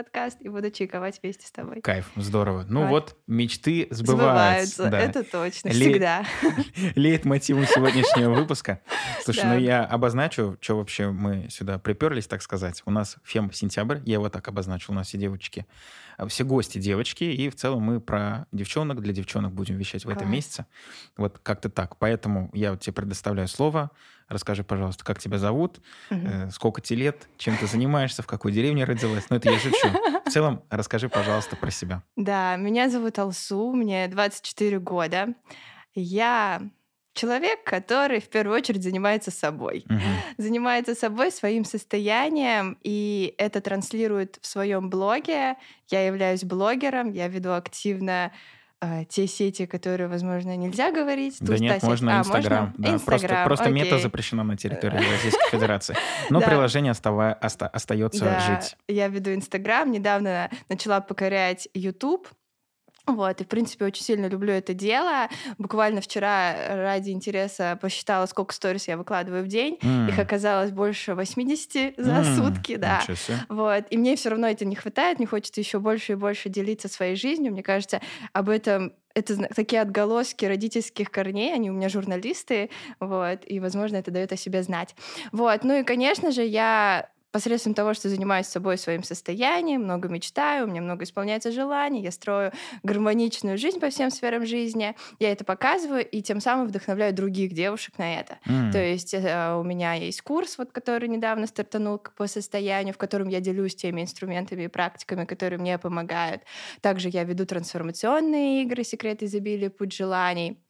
подкаст и буду чайковать вместе с тобой. Кайф, здорово. Ну Вот. вот, мечты сбываются. Сбываются, да. это точно, Ле- всегда. Леет мотивом сегодняшнего выпуска. Слушай, Да. ну я обозначу, что вообще мы сюда приперлись, так сказать. У нас фем-сентябрь, я его так обозначил, у нас все девочки, все гости девочки, и в целом мы про девчонок, для девчонок будем вещать в этом Класс. месяце. Вот как-то так. Поэтому я вот тебе предоставляю слово. Расскажи, пожалуйста, как тебя зовут, э, сколько тебе лет, чем ты занимаешься, в какой деревне родилась. Ну, это я шучу. В целом, расскажи, пожалуйста, про себя. Да, меня зовут Алсу, мне 24 года. Я человек, который в первую очередь занимается собой. Занимается собой, своим состоянием, и это транслирует в своем блоге. Я являюсь блогером, я веду активно э, те сети, которые, возможно, нельзя говорить. Да нет, сеть- можно А, Инстаграм. Да, просто, Инстаграм, просто мета окей. запрещена на территории Российской Федерации. Но Да. приложение остава- оста- остается Да, жить. я веду Инстаграм, недавно начала покорять YouTube. Вот, и, в принципе, очень сильно люблю это дело. Буквально вчера ради интереса посчитала, сколько сторис я выкладываю в день. М. Их оказалось больше 80 за М, сутки, да. Вот. И мне все равно это не хватает, мне хочется еще больше и больше делиться своей жизнью. Мне кажется, об этом это такие отголоски родительских корней, они у меня журналисты, вот, и, возможно, это дает о себе знать. Вот, ну и, конечно же, я посредством того, что занимаюсь собой, своим состоянием, много мечтаю, у меня много исполняется желаний, я строю гармоничную жизнь по всем сферам жизни, я это показываю и тем самым вдохновляю других девушек на это. М. То есть э, у меня есть курс, вот, который недавно стартанул по состоянию, в котором я делюсь теми инструментами и практиками, которые мне помогают. Также я веду трансформационные игры «Секрет изобилия. Путь желаний».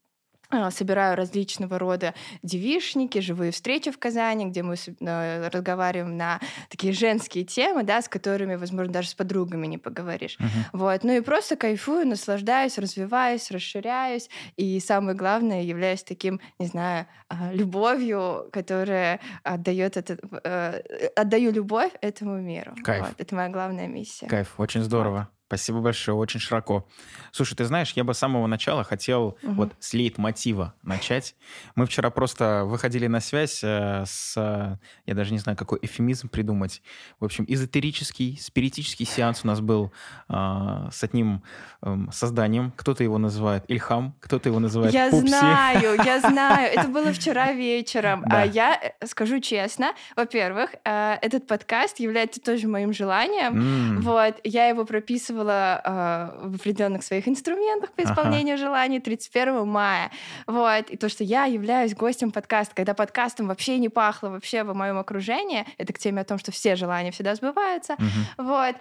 А, Собираю различного рода девишники, живые встречи в Казани, где мы э, разговариваем на такие женские темы, да, с которыми, возможно, даже с подругами не поговоришь. Мгм. Вот. Ну и просто кайфую, наслаждаюсь, развиваюсь, расширяюсь. И самое главное, являюсь таким, не знаю, а, любовью, которая отдает этот, э, отдаю любовь этому миру. Кайф. Вот. Это моя главная миссия. Кайф, очень здорово. Спасибо большое, очень широко. Слушай, ты знаешь, я бы с самого начала хотел Мгм. вот с лейтмотива начать. Мы вчера просто выходили на связь э, с, э, я даже не знаю, какой эфемизм придумать. В общем, эзотерический, спиритический сеанс у нас был э, с одним эм, созданием. Кто-то его называет Ильхам, кто-то его называет Я Пупси. знаю, я знаю. Это было вчера вечером. Да. А я э, скажу честно, во-первых, э, этот подкаст является тоже моим желанием. М, Вот, я его прописывала э, в определенных своих инструментах по Ага. исполнению желаний 31 мая. Вот, и то, что я являюсь гостем подкаста, когда подкастом вообще не пахло вообще в моем окружении, это к теме о том, что все желания всегда сбываются. мгм. Вот.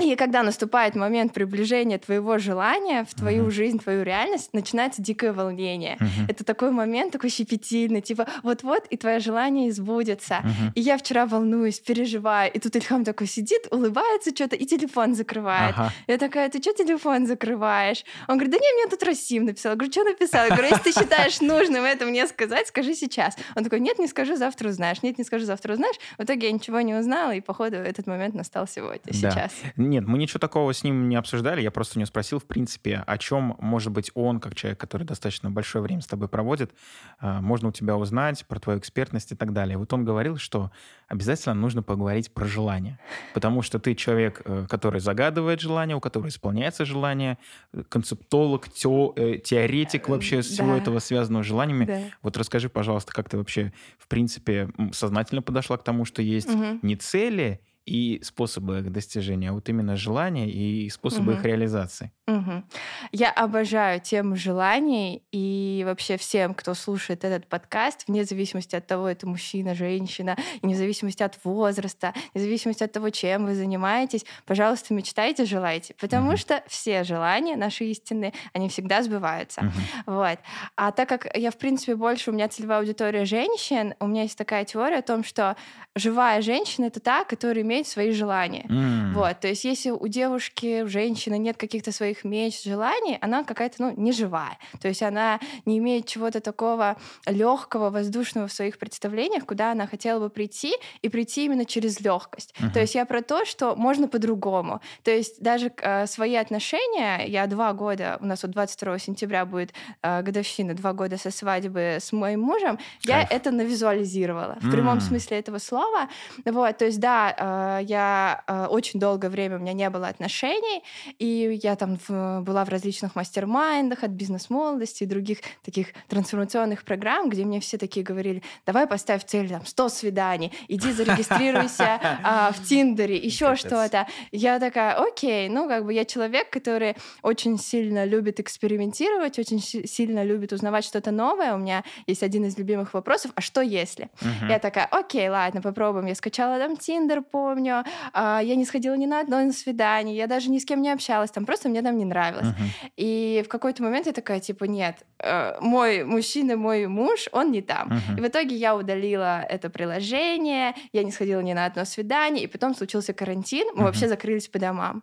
И когда наступает момент приближения твоего желания в твою Мгм. жизнь, в твою реальность, начинается дикое волнение. Мгм. Это такой момент, такой щепетильный, типа вот-вот, и твое желание избудется. Мгм. И я вчера волнуюсь, переживаю, и тут Ильхам такой сидит, улыбается что-то и телефон закрывает. Ага. Я такая, ты что телефон закрываешь? Он говорит, да не, мне тут Расим написал. Я говорю, что написал? Я говорю, если ты считаешь нужным это мне сказать, скажи сейчас. Он такой, нет, не скажу, завтра узнаешь. Нет, не скажу, завтра узнаешь. В итоге я ничего не узнала, и, походу, этот момент настал сегодня, Да. сейчас. Нет, мы ничего такого с ним не обсуждали. Я просто у него спросил, в принципе, о чем, может быть, он, как человек, который достаточно большое время с тобой проводит, э, можно у тебя узнать про твою экспертность и так далее. Вот он говорил, что обязательно нужно поговорить про желание. Потому что ты человек, э, который загадывает желание, у которого исполняется желание, э, концептолог, тео- э, теоретик вообще всего Да. этого, связанного с желаниями. Да. Вот расскажи, пожалуйста, как ты вообще, в принципе, сознательно подошла к тому, что есть Мгм. не цели и способы их достижения, а вот именно желания и способы Мгм. их реализации. Мгм. Я обожаю тему желаний и вообще всем, кто слушает этот подкаст, вне зависимости от того, это мужчина, женщина, и вне зависимости от возраста, вне зависимости от того, чем вы занимаетесь, пожалуйста, мечтайте, желайте, потому Мгм. что все желания наши истинные, они всегда сбываются. Мгм. Вот. А так как я, в принципе, больше у меня целевая аудитория женщин, у меня есть такая теория о том, что живая женщина — это та, которая имеет свои желания. М. Вот, то есть если у девушки, у женщины нет каких-то своих меч, желаний, она какая-то, ну, неживая. То есть она не имеет чего-то такого легкого, воздушного в своих представлениях, куда она хотела бы прийти, и прийти именно через легкость. Мгм. То есть я про то, что можно по-другому. То есть даже э, свои отношения, я два года, у нас вот 22 сентября будет э, годовщина, два года со свадьбы с моим мужем, я Кайф. это навизуализировала в прямом смысле этого слова. Вот, то есть да, э, я э, очень долгое время у меня не было отношений, и я там в, была в различных мастер-майндах от бизнес-молодости и других таких трансформационных программ, где мне все такие говорили, давай поставь цель там 100 свиданий, иди зарегистрируйся э, в Тиндере, еще что-то. Я такая, окей, ну как бы я человек, который очень сильно любит экспериментировать, очень сильно любит узнавать что-то новое. У меня есть один из любимых вопросов, а что если? Я такая, окей, ладно, попробуем. Я скачала там Тиндер, помню. А, я не сходила ни на одно свидание, я даже ни с кем не общалась, там просто мне там не нравилось. Uh-huh. И в какой-то момент я такая, типа, нет, э, мой мужчина, мой муж, он не там. Uh-huh. И в итоге я удалила это приложение, я не сходила ни на одно свидание, и потом случился карантин, мы uh-huh. вообще закрылись по домам.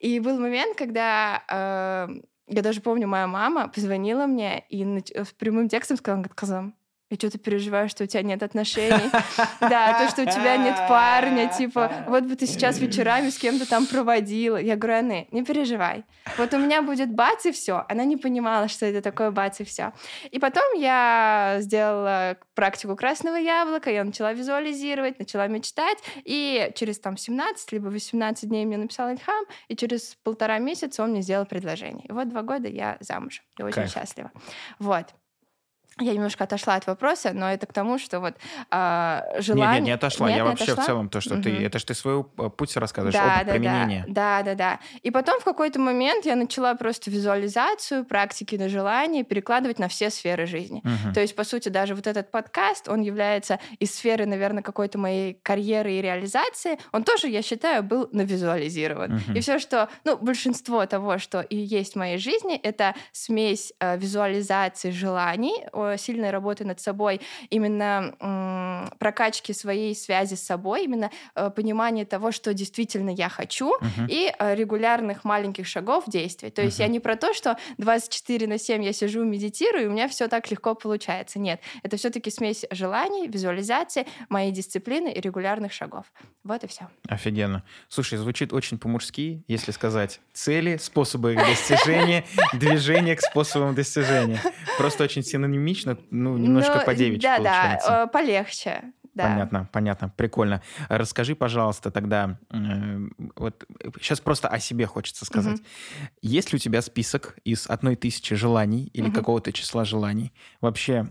И был момент, когда э, я даже помню, моя мама позвонила мне и с прямым текстом сказала, Казам, и что ты переживаешь, что у тебя нет отношений. Да, то, что у тебя нет парня, типа, вот бы ты сейчас вечерами с кем-то там проводила. Я говорю, Анны, не переживай. Вот у меня будет бац и все. Она не понимала, что это такое бац и все. И потом я сделала практику красного яблока, я начала визуализировать, начала мечтать, и через там 17 либо 18 дней мне написал Ильхам, и через полтора месяца он мне сделал предложение. И вот два года я замужем, и очень счастлива. Вот. Я немножко отошла от вопроса, но это к тому, что вот э, желание... Нет, нет, не отошла. Нет, я не вообще отошла? в целом то, что угу. ты... Это же ты свой путь рассказываешь, да, опыт да, применения. Да, да, да. И потом в какой-то момент я начала просто визуализацию, практики на желание перекладывать на все сферы жизни. Угу. То есть, по сути, даже вот этот подкаст, он является из сферы, наверное, какой-то моей карьеры и реализации. Он тоже, я считаю, был навизуализирован. Угу. И все, что... Ну, большинство того, что и есть в моей жизни, это смесь э, визуализации желаний, сильной работы над собой, именно прокачки своей связи с собой, именно э, понимание того, что действительно я хочу, uh-huh. и э, регулярных маленьких шагов действий. То есть uh-huh. я не про то, что 24 на 7 я сижу, медитирую, и у меня все так легко получается. Нет, это все-таки смесь желаний, визуализации, моей дисциплины и регулярных шагов. Вот и все. Офигенно. Слушай, звучит очень по-мужски, если сказать цели, способы их достижения, движение к способам достижения. Просто очень синонимично, ну, немножко по девичьи Да, получается. да, полегче. Да. Понятно, понятно, прикольно. Расскажи, пожалуйста, тогда, э, вот сейчас просто о себе хочется сказать. Угу. Есть ли у тебя список из одной тысячи желаний или угу. какого-то числа желаний? Вообще,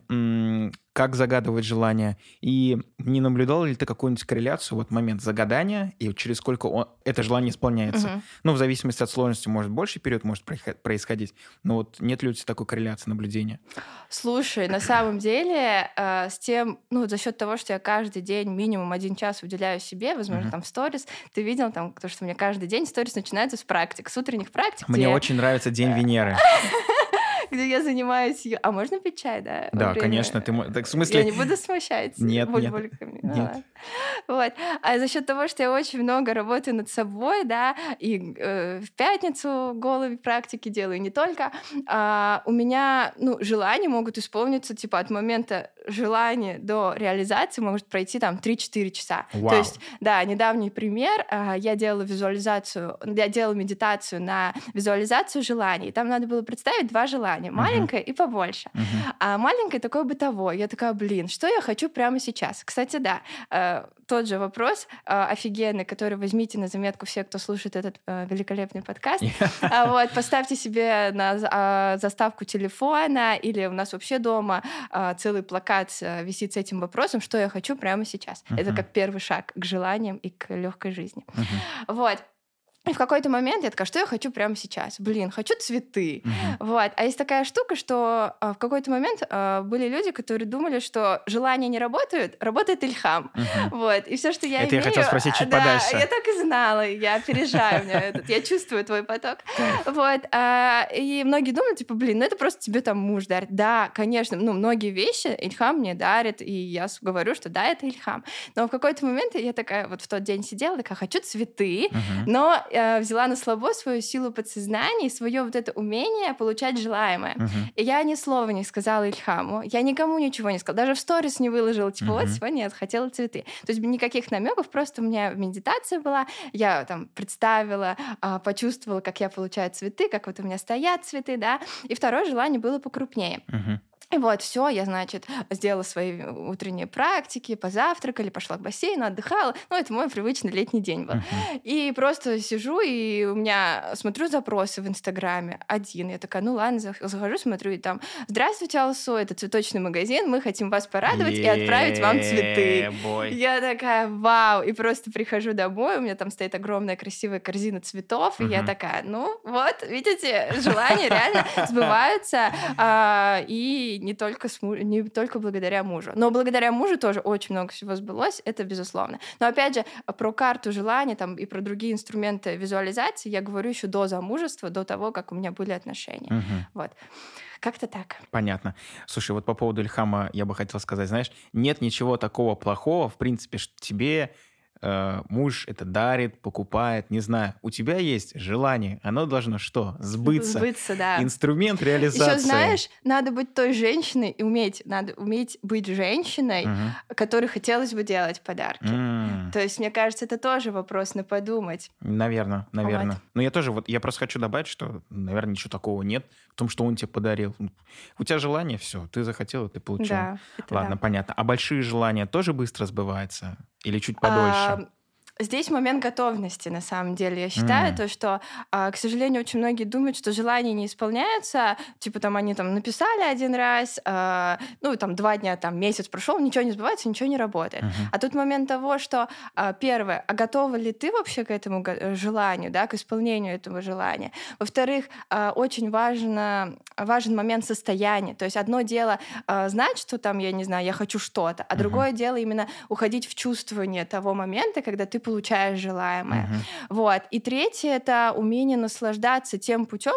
как загадывать желание, и не наблюдал ли ты какую-нибудь корреляцию, вот момент загадания, и через сколько он, это желание исполняется? Угу. Ну, в зависимости от сложности, может, больше период может происходить, но вот нет ли у тебя такой корреляции наблюдения? Слушай, на самом деле, э, с тем, ну, за счет того, что я каждый день минимум один час уделяю себе, возможно, угу. там сторис, ты видел там, то, что у меня каждый день сторис начинается с практик, с утренних практик. Мне где... очень нравится День Венеры. где я занимаюсь... А можно пить чай, да? Да, конечно. Ты... Так, в смысле... Я не буду смущать нет, нет, нет. Вот. А за счет того, что я очень много работаю над собой, да, и э, в пятницу голые практики делаю, не только, э, у меня, ну, желания могут исполниться, типа, от момента желания до реализации может пройти там 3-4 часа. Вау. То есть, да, недавний пример, э, я делала визуализацию, я делала медитацию на визуализацию желаний. Там надо было представить два желания, маленькое uh-huh. и побольше. Uh-huh. А маленькое такое бытовое. Я такая, блин, что я хочу прямо сейчас? Кстати, да, э, тот же вопрос э, офигенный, который возьмите на заметку все, кто слушает этот э, великолепный подкаст. Yeah. Вот, поставьте себе на э, заставку телефона или у нас вообще дома э, целый плакат э, висит с этим вопросом, что я хочу прямо сейчас. Это как первый шаг к желаниям и к легкой жизни. Вот. И в какой-то момент я такая, что я хочу прямо сейчас? Блин, хочу цветы. Uh-huh. Вот. А есть такая штука, что а, в какой-то момент а, были люди, которые думали, что желания не работают, работает Ильхам. Uh-huh. Вот. И все, что я Это имею... я хотел спросить чуть да, подальше. я так и знала, я опережаю меня этот, я чувствую твой поток. Вот. А, и многие думали, типа, блин, ну это просто тебе там муж дарит. Да, конечно, ну многие вещи Ильхам мне дарит, и я говорю, что да, это Ильхам. Но в какой-то момент я такая вот в тот день сидела, такая, хочу цветы, но э, взяла на слабо свою силу подсознания и свое вот это умение получать желаемое. Uh-huh. И я ни слова не сказала Ильхаму, я никому ничего не сказала, даже в сторис не выложила, типа, uh-huh. вот сегодня я хотела цветы. То есть никаких намеков, просто у меня медитация была, я там представила, а, почувствовала, как я получаю цветы, как вот у меня стоят цветы, да, и второе желание было покрупнее. Uh-huh. И вот, все, я, значит, сделала свои утренние практики, позавтракали, пошла к бассейну, отдыхала. Ну, это мой привычный летний день был. Uh-huh. И просто сижу, и у меня, смотрю запросы в Инстаграме, один. Я такая, ну ладно, захожу, смотрю, и там, здравствуйте, Алсу, это цветочный магазин, мы хотим вас порадовать и отправить вам цветы. Я такая, вау, и просто прихожу домой, у меня там стоит огромная красивая корзина цветов, и я такая, ну вот, видите, желания реально сбываются, а, не только, с муж... не только благодаря мужу. Но благодаря мужу тоже очень много всего сбылось, это безусловно. Но опять же, про карту желания там, и про другие инструменты визуализации я говорю еще до замужества, до того, как у меня были отношения. Угу. Вот. Как-то так. Понятно. Слушай, вот по поводу Ильхама я бы хотел сказать, знаешь, нет ничего такого плохого, в принципе, что тебе э, муж это дарит, покупает, не знаю. У тебя есть желание, оно должно что? Сбыться. Сбыться, да. Инструмент реализации. Еще знаешь, надо быть той женщиной и уметь, надо уметь быть женщиной, угу. которой хотелось бы делать подарки. Mm. То есть, мне кажется, это тоже вопрос на подумать. Наверное, наверное. Вот. Но я тоже вот, я просто хочу добавить, что, наверное, ничего такого нет в том, что он тебе подарил. У тебя желание, все, ты захотел, ты получил. Да, Ладно, да. понятно. А большие желания тоже быстро сбываются? Или чуть подольше? А, Здесь момент готовности, на самом деле. Я считаю mm. то, что, а, к сожалению, очень многие думают, что желания не исполняются. Типа там они там написали один раз, а, ну там два дня, там месяц прошел, ничего не сбывается, ничего не работает. Uh-huh. А тут момент того, что а, первое, а готова ли ты вообще к этому э, желанию, да, к исполнению этого желания? Во-вторых, очень важно, важен момент состояния. То есть одно дело знать, что там, я не знаю, я хочу что-то, а uh-huh. другое дело именно уходить в чувствование того момента, когда ты получаешь желаемое. Uh-huh. Вот. И третье это умение наслаждаться тем путем,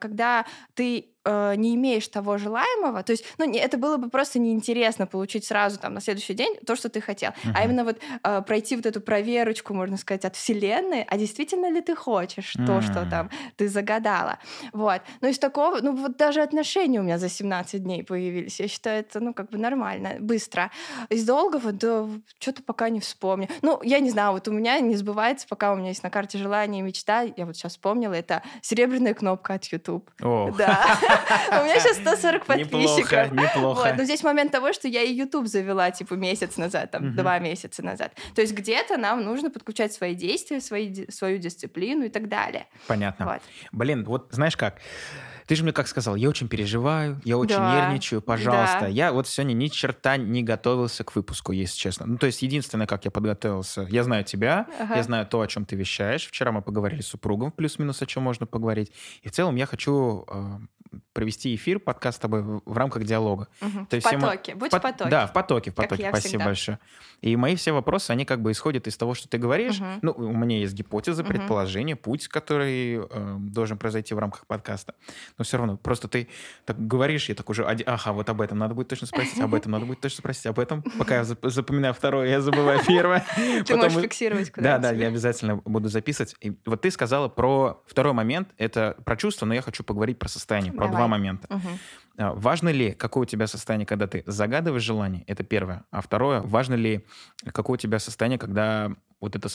когда ты э, не имеешь того желаемого, то есть, ну, это было бы просто неинтересно получить сразу там на следующий день то, что ты хотел, uh-huh. а именно вот э, пройти вот эту проверочку, можно сказать, от вселенной, а действительно ли ты хочешь uh-huh. то, что там ты загадала, вот. Но из такого, ну, вот даже отношения у меня за 17 дней появились, я считаю, это, ну, как бы нормально, быстро. Из долгого, да, что-то пока не вспомню. Ну, я не знаю, вот у меня не сбывается, пока у меня есть на карте желание и мечта, я вот сейчас вспомнила, это серебряная кнопка от YouTube. Да. У меня сейчас 140 подписчиков. Неплохо, неплохо. Но здесь момент того, что я и YouTube завела, типа, месяц назад, там, два месяца назад. То есть где-то нам нужно подключать свои действия, свою дисциплину и так далее. Понятно. Блин, вот знаешь как? Ты же мне как сказал, я очень переживаю, я очень да. нервничаю, пожалуйста. Да. Я вот сегодня ни черта не готовился к выпуску, если честно. Ну, то есть единственное, как я подготовился, я знаю тебя, ага. я знаю то, о чем ты вещаешь. Вчера мы поговорили с супругом, плюс-минус о чем можно поговорить. И в целом я хочу э, провести эфир, подкаст с тобой в рамках диалога. Угу. То есть в потоке, мы... будь в потоке. Да, в потоке, в потоке. Спасибо всегда. большое. И мои все вопросы, они как бы исходят из того, что ты говоришь. Угу. Ну, у меня есть гипотеза, угу. предположение, путь, который э, должен произойти в рамках подкаста. Но все равно, просто ты так говоришь, я так уже, ага, вот об этом надо будет точно спросить, об этом надо будет точно спросить, об этом. Пока я запоминаю второе, я забываю первое. Ты можешь фиксировать куда Да, да, я обязательно буду записывать. И вот ты сказала про второй момент, это про чувства, но я хочу поговорить про состояние, про два момента. Угу. Важно ли, какое у тебя состояние, когда ты загадываешь желание? Это первое. А второе, важно ли, какое у тебя состояние, когда вот это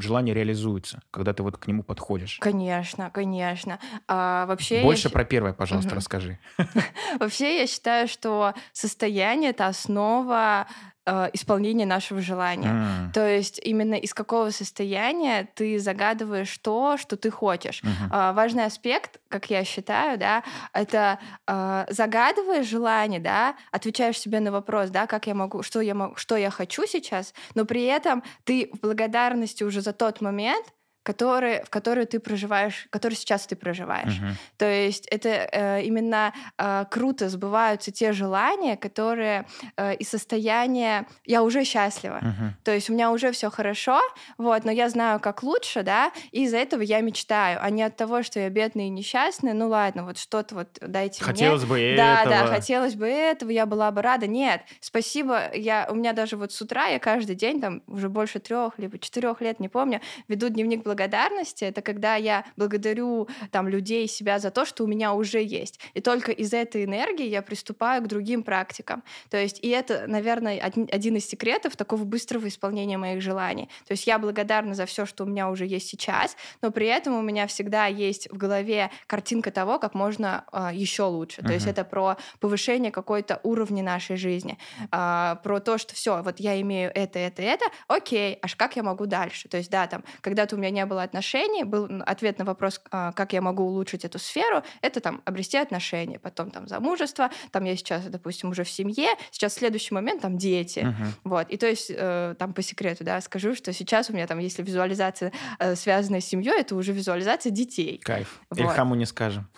желание реализуется, когда ты вот к нему подходишь? Конечно, конечно. А, вообще Больше я... про первое, пожалуйста, угу. расскажи. Вообще я считаю, что состояние — это основа э, исполнения нашего желания. Mm. То есть именно из какого состояния ты загадываешь то, что ты хочешь. Mm-hmm. Э, важный аспект, как я считаю, да, это э, загадываешь желание, да, отвечаешь себе на вопрос, да, как я могу, что я могу, что я хочу сейчас, но при этом ты в благодарности уже за тот момент которые, в которую ты проживаешь, который сейчас ты проживаешь. Uh-huh. То есть это э, именно э, круто сбываются те желания, которые э, из состояния я уже счастлива. Uh-huh. То есть у меня уже все хорошо, вот, но я знаю, как лучше, да, и из-за этого я мечтаю, а не от того, что я бедная и несчастная. Ну ладно, вот что-то вот дайте хотелось мне. Хотелось бы да, этого. Да, да, хотелось бы этого, я была бы рада. Нет, спасибо. Я у меня даже вот с утра я каждый день там уже больше трех либо четырех лет, не помню, веду дневник благодарности — это когда я благодарю там людей, себя за то, что у меня уже есть. И только из этой энергии я приступаю к другим практикам. То есть, и это, наверное, один из секретов такого быстрого исполнения моих желаний. То есть я благодарна за все, что у меня уже есть сейчас, но при этом у меня всегда есть в голове картинка того, как можно э, а, еще лучше. Uh-huh. То есть это про повышение какой-то уровня нашей жизни, э, про то, что все, вот я имею это, это, это, окей, аж как я могу дальше? То есть да, там, когда-то у меня не было отношений, был ответ на вопрос, э, как я могу улучшить эту сферу, это там обрести отношения, потом там замужество, там я сейчас, допустим, уже в семье, сейчас следующий момент там дети, uh-huh. вот. И то есть э, там по секрету, да, скажу, что сейчас у меня там, если визуализация э, связанная с семьей, это уже визуализация детей. Кайф. Вот. Ильхаму не скажем.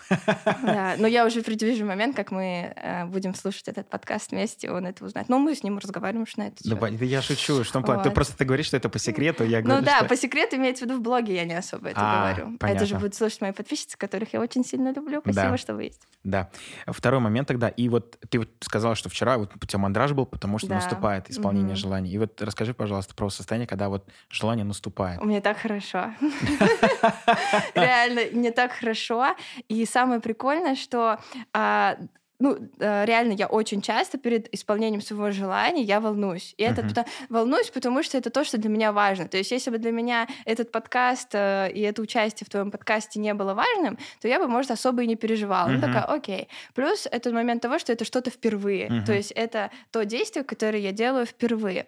Да, но я уже предвижу момент, как мы э, будем слушать этот подкаст вместе, он это узнает. Но мы с ним разговариваем, что на это. Да, да я шучу, что вот. ты просто ты говоришь, что это по секрету, я ну говорю, Ну да, по секрету имеется в виду в блоге, я не особо это а, говорю. Понятно. Это же будут слушать мои подписчицы, которых я очень сильно люблю. Спасибо, да. что вы есть. Да. Второй момент тогда, и вот ты вот сказала, что вчера вот у тебя мандраж был, потому что да. наступает исполнение mm-hmm. желаний. И вот расскажи, пожалуйста, про состояние, когда вот желание наступает. У меня так хорошо. Реально, мне так хорошо. И самое прикольное, что а, ну, э, реально, я очень часто перед исполнением своего желания я волнуюсь. И uh-huh. это потому, волнуюсь, потому что это то, что для меня важно. То есть, если бы для меня этот подкаст э, и это участие в твоем подкасте не было важным, то я бы, может, особо и не переживала. Uh-huh. Ну, такая, окей. Плюс этот момент того, что это что-то впервые. Uh-huh. То есть, это то действие, которое я делаю впервые.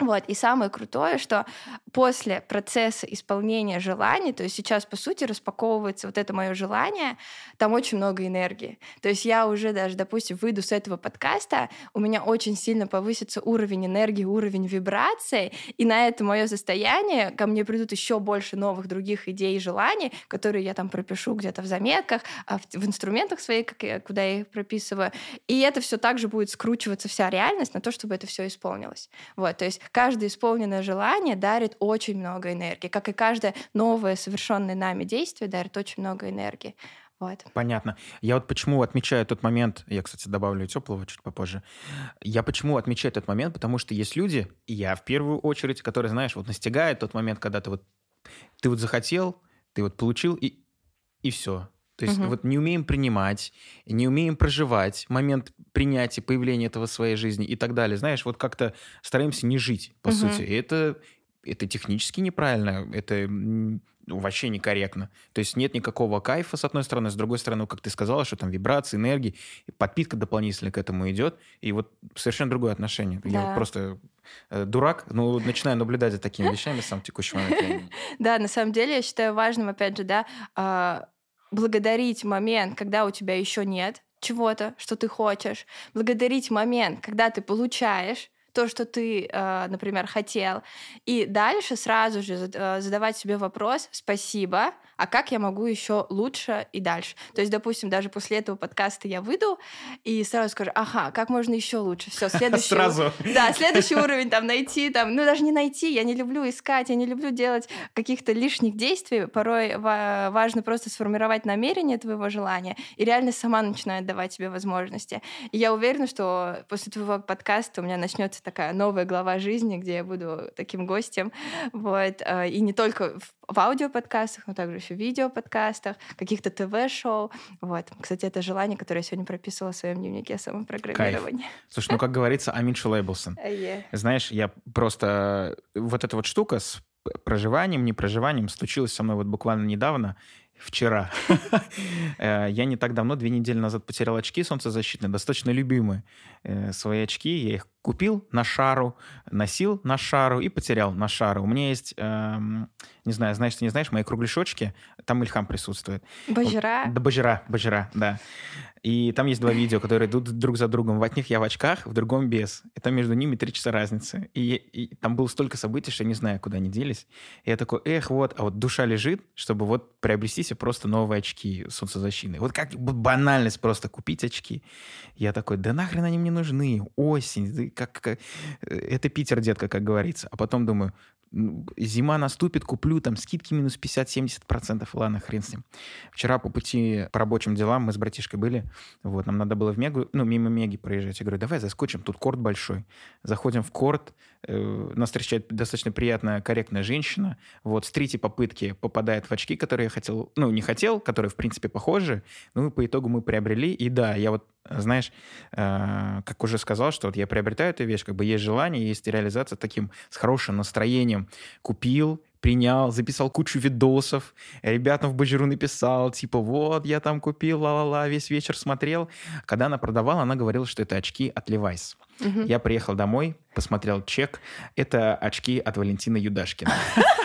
Вот. И самое крутое, что после процесса исполнения желаний, то есть сейчас, по сути, распаковывается вот это мое желание, там очень много энергии. То есть я уже даже, допустим, выйду с этого подкаста, у меня очень сильно повысится уровень энергии, уровень вибраций, и на это мое состояние ко мне придут еще больше новых других идей и желаний, которые я там пропишу где-то в заметках, а в инструментах своих, куда я их прописываю. И это все также будет скручиваться вся реальность на то, чтобы это все исполнилось. Вот, то есть каждое исполненное желание дарит очень много энергии, как и каждое новое совершенное нами действие дарит очень много энергии. Вот. Понятно. Я вот почему отмечаю тот момент, я, кстати, добавлю теплого чуть попозже. Я почему отмечаю этот момент, потому что есть люди, и я в первую очередь, которые, знаешь, вот настигают тот момент, когда ты вот, ты вот захотел, ты вот получил, и, и все. То есть угу. вот не умеем принимать, не умеем проживать момент принятия, появления этого в своей жизни и так далее. Знаешь, вот как-то стараемся не жить, по угу. сути. И это, это технически неправильно, это вообще некорректно. То есть нет никакого кайфа, с одной стороны, с другой стороны, как ты сказала, что там вибрации, энергии, подпитка дополнительно к этому идет, и вот совершенно другое отношение. Да. Я просто э, дурак, но начинаю наблюдать за такими вещами сам в текущий момент. Да, на самом деле я считаю важным, опять же, да, а, благодарить момент, когда у тебя еще нет чего-то, что ты хочешь, благодарить момент, когда ты получаешь, то, что ты, э, например, хотел. И дальше сразу же э, задавать себе вопрос «спасибо», а как я могу еще лучше и дальше. То есть, допустим, даже после этого подкаста я выйду и сразу скажу, ага, как можно еще лучше. Все, следующий... Сразу. Да, следующий уровень там найти, там, ну даже не найти, я не люблю искать, я не люблю делать каких-то лишних действий. Порой важно просто сформировать намерение твоего желания и реально сама начинает давать тебе возможности. И я уверена, что после твоего подкаста у меня начнется такая новая глава жизни, где я буду таким гостем. Вот. Э, и не только в аудиоподкастах, но также еще в видеоподкастах, каких-то ТВ-шоу. Вот. Кстати, это желание, которое я сегодня прописывала в своем дневнике самопрограммирования. Кайф. Слушай, ну как говорится, Амин Шулейблсон. Yeah. Знаешь, я просто... Вот эта вот штука с проживанием, непроживанием случилась со мной вот буквально недавно вчера. Э, я не так давно, две недели назад, потерял очки солнцезащитные, достаточно любимые э, свои очки. Я их купил на шару, носил на шару и потерял на шару. У меня есть, эм, не знаю, знаешь, ты не знаешь, мои кругляшочки, там Ильхам присутствует. Бажира? Да, Бажира, Бажира, да. И там есть два видео, которые идут друг за другом. В одних я в очках, в другом без. И там между ними три часа разницы. И, и там было столько событий, что я не знаю, куда они делись. И я такой, эх, вот, а вот душа лежит, чтобы вот приобрести себе просто новые очки солнцезащитные. Вот как банальность просто купить очки. Я такой, да нахрен они мне нужны? Осень, как, как... это Питер, детка, как говорится. А потом думаю, зима наступит, куплю, там скидки минус 50-70%, ладно, хрен с ним. Вчера по пути по рабочим делам мы с братишкой были, вот, нам надо было в Мегу, ну, мимо Меги проезжать. Я говорю, давай заскочим, тут корт большой. Заходим в корт, э, нас встречает достаточно приятная, корректная женщина, вот, с третьей попытки попадает в очки, которые я хотел, ну, не хотел, которые, в принципе, похожи, ну, и по итогу мы приобрели, и да, я вот знаешь, э, как уже сказал, что вот я приобретаю эту вещь, как бы есть желание, есть реализация таким с хорошим настроением. Купил, принял, записал кучу видосов, ребятам в Баджиру написал, типа, вот, я там купил, ла-ла-ла, весь вечер смотрел. Когда она продавала, она говорила, что это очки от Levi's. Угу. Я приехал домой, посмотрел чек. Это очки от Валентина Юдашкина.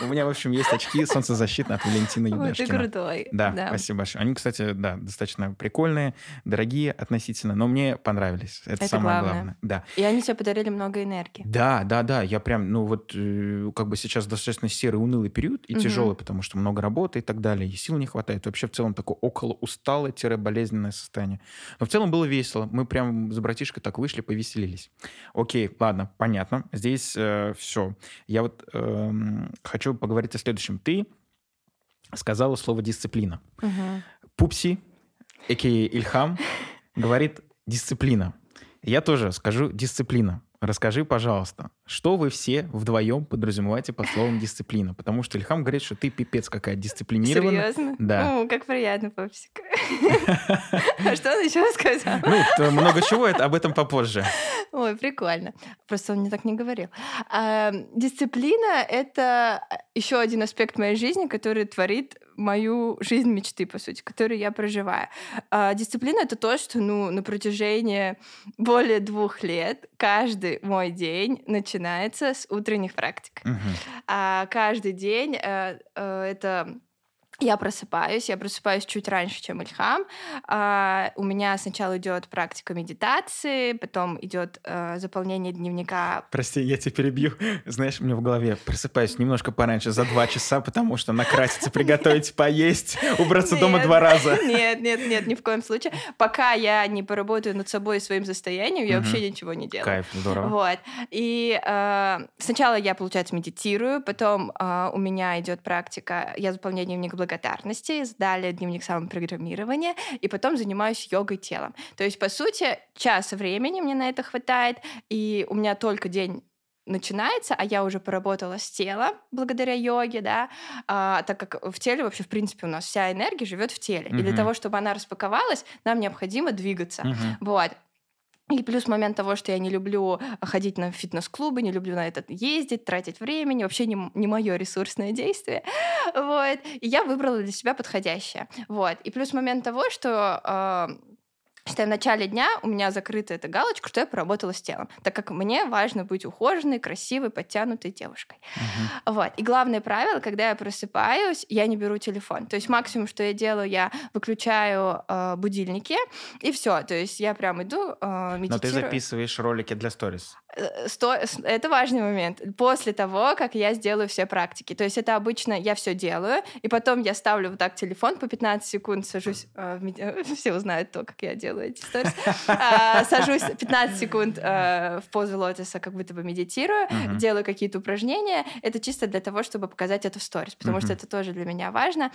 У меня, в общем, есть очки солнцезащитные от Валентины Юдашкина. Ты крутой. Да, спасибо большое. Они, кстати, да, достаточно прикольные, дорогие относительно, но мне понравились. Это, самое главное. Да. И они тебе подарили много энергии. Да, да, да. Я прям, ну вот, э, как бы сейчас достаточно серый, унылый период и тяжелый, потому что много работы и так далее, и сил не хватает. Вообще в целом такое около усталое-болезненное состояние. Но в целом было весело. Мы прям с братишкой так вышли, повеселились. Окей, ладно, понятно. Здесь э, все. Я вот э, хочу поговорить о следующем. Ты сказала слово дисциплина. Угу. Пупси, Эки Ильхам, говорит дисциплина. Я тоже скажу дисциплина. Расскажи, пожалуйста, что вы все вдвоем подразумеваете под словом дисциплина? Потому что Ильхам говорит, что ты пипец какая дисциплинированная. Серьезно? Да. Ну, как приятно, папсик. А что он еще сказал? Ну, много чего, об этом попозже. Ой, прикольно. Просто он мне так не говорил. Дисциплина — это еще один аспект моей жизни, который творит мою жизнь мечты, по сути, которую я проживаю. А, дисциплина — это то, что ну, на протяжении более двух лет каждый мой день начинается с утренних практик. Uh-huh. А, каждый день а, а, это я просыпаюсь, я просыпаюсь чуть раньше, чем Ильхам. А, у меня сначала идет практика медитации, потом идет а, заполнение дневника. Прости, я тебя перебью. Знаешь, у меня в голове просыпаюсь немножко пораньше, за два часа, потому что накраситься, приготовить, поесть, убраться дома два раза. Нет, нет, нет, ни в коем случае. Пока я не поработаю над собой и своим состоянием, я вообще ничего не делаю. Кайф, здорово. Вот. И а, сначала я, получается, медитирую, потом а, у меня идет практика, я заполняю дневник благодарности, далее дневник самопрограммирования, и потом занимаюсь йогой телом. То есть, по сути, часа времени мне на это хватает, и у меня только день начинается, а я уже поработала с телом благодаря йоге, да, а, так как в теле вообще, в принципе, у нас вся энергия живет в теле. Mm-hmm. И для того, чтобы она распаковалась, нам необходимо двигаться. Mm-hmm. Вот. И плюс момент того, что я не люблю ходить на фитнес-клубы, не люблю на этот ездить, тратить времени, вообще не, не мое ресурсное действие. Вот. И я выбрала для себя подходящее. Вот. И плюс момент того, что э, что в начале дня у меня закрыта эта галочка, что я поработала с телом, так как мне важно быть ухоженной, красивой, подтянутой девушкой. Uh-huh. Вот. И главное правило, когда я просыпаюсь, я не беру телефон. То есть максимум, что я делаю, я выключаю э, будильники, и все. То есть я прям иду, э, медитирую. Но ты записываешь ролики для сторис. Э, сто... Это важный момент. После того, как я сделаю все практики. То есть это обычно я все делаю, и потом я ставлю вот так телефон по 15 секунд, сажусь, э, мед... все узнают то, как я делаю эти сторис, э, сажусь 15 секунд э, в позу лотоса, как будто бы медитирую, делаю какие-то упражнения. Это чисто для того, чтобы показать это в сторис, потому что это тоже для меня важно.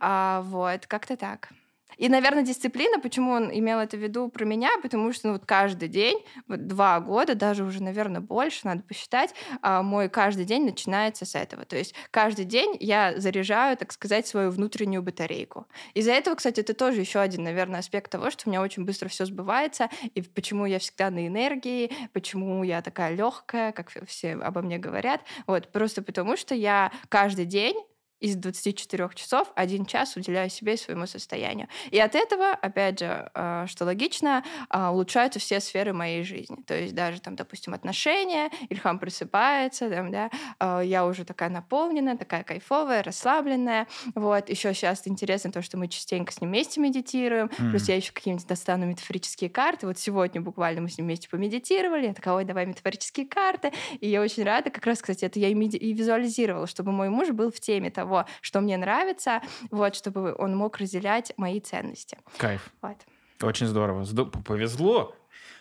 А, вот, как-то так. И, наверное, дисциплина, почему он имел это в виду про меня, потому что ну, вот каждый день, вот два года, даже уже, наверное, больше, надо посчитать, а, мой каждый день начинается с этого. То есть каждый день я заряжаю, так сказать, свою внутреннюю батарейку. Из-за этого, кстати, это тоже еще один, наверное, аспект того, что у меня очень быстро все сбывается, и почему я всегда на энергии, почему я такая легкая, как все обо мне говорят. Вот, просто потому что я каждый день из 24 часов один час уделяю себе и своему состоянию. И от этого, опять же, а, что логично, а, улучшаются все сферы моей жизни. То есть даже там, допустим, отношения, Ильхам просыпается, там, да, а, я уже такая наполненная, такая кайфовая, расслабленная. Вот. Еще сейчас интересно то, что мы частенько с ним вместе медитируем, mm-hmm. плюс я еще какие-нибудь достану метафорические карты. Вот сегодня буквально мы с ним вместе помедитировали, я такая, ой, давай метафорические карты. И я очень рада, как раз, кстати, это я и визуализировала, чтобы мой муж был в теме того, того, что мне нравится, вот, чтобы он мог разделять мои ценности. Кайф. Вот. Очень здорово. Повезло.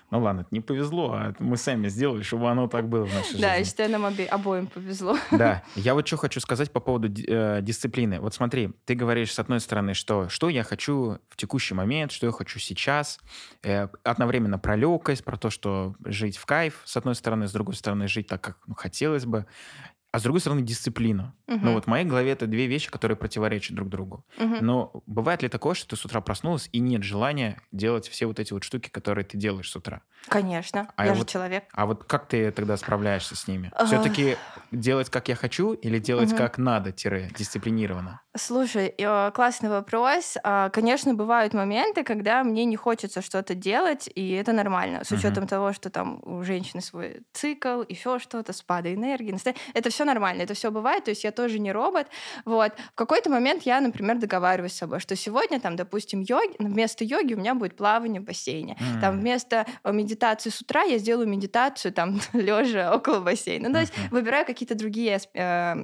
Ну ладно, это не повезло, а мы сами сделали, чтобы оно так было в нашей жизни. Да, я считаю, нам обе- обоим повезло. Да, я вот что хочу сказать по поводу э, дисциплины. Вот смотри, ты говоришь с одной стороны, что что я хочу в текущий момент, что я хочу сейчас, э, одновременно про легкость, про то, что жить в кайф, с одной стороны, с другой стороны, жить так, как ну, хотелось бы а с другой стороны дисциплина. Угу. Ну вот в моей голове это две вещи, которые противоречат друг другу. Угу. Но бывает ли такое, что ты с утра проснулась и нет желания делать все вот эти вот штуки, которые ты делаешь с утра? Конечно, а я вот, же человек. А вот как ты тогда справляешься с ними? Все-таки делать как я хочу или делать угу. как надо, тире, дисциплинированно? Слушай, э, классный вопрос. А, конечно, бывают моменты, когда мне не хочется что-то делать, и это нормально, с учетом угу. того, что там у женщины свой цикл, еще что-то, спада энергии. Это все нормально, это все бывает, то есть я тоже не робот. Вот. В какой-то момент я, например, договариваюсь с собой, что сегодня, там, допустим, йоги, вместо йоги у меня будет плавание в бассейне. Mm. Там вместо э, медитации с утра я сделаю медитацию там лежа около бассейна. Ну, то есть выбираю какие-то другие э,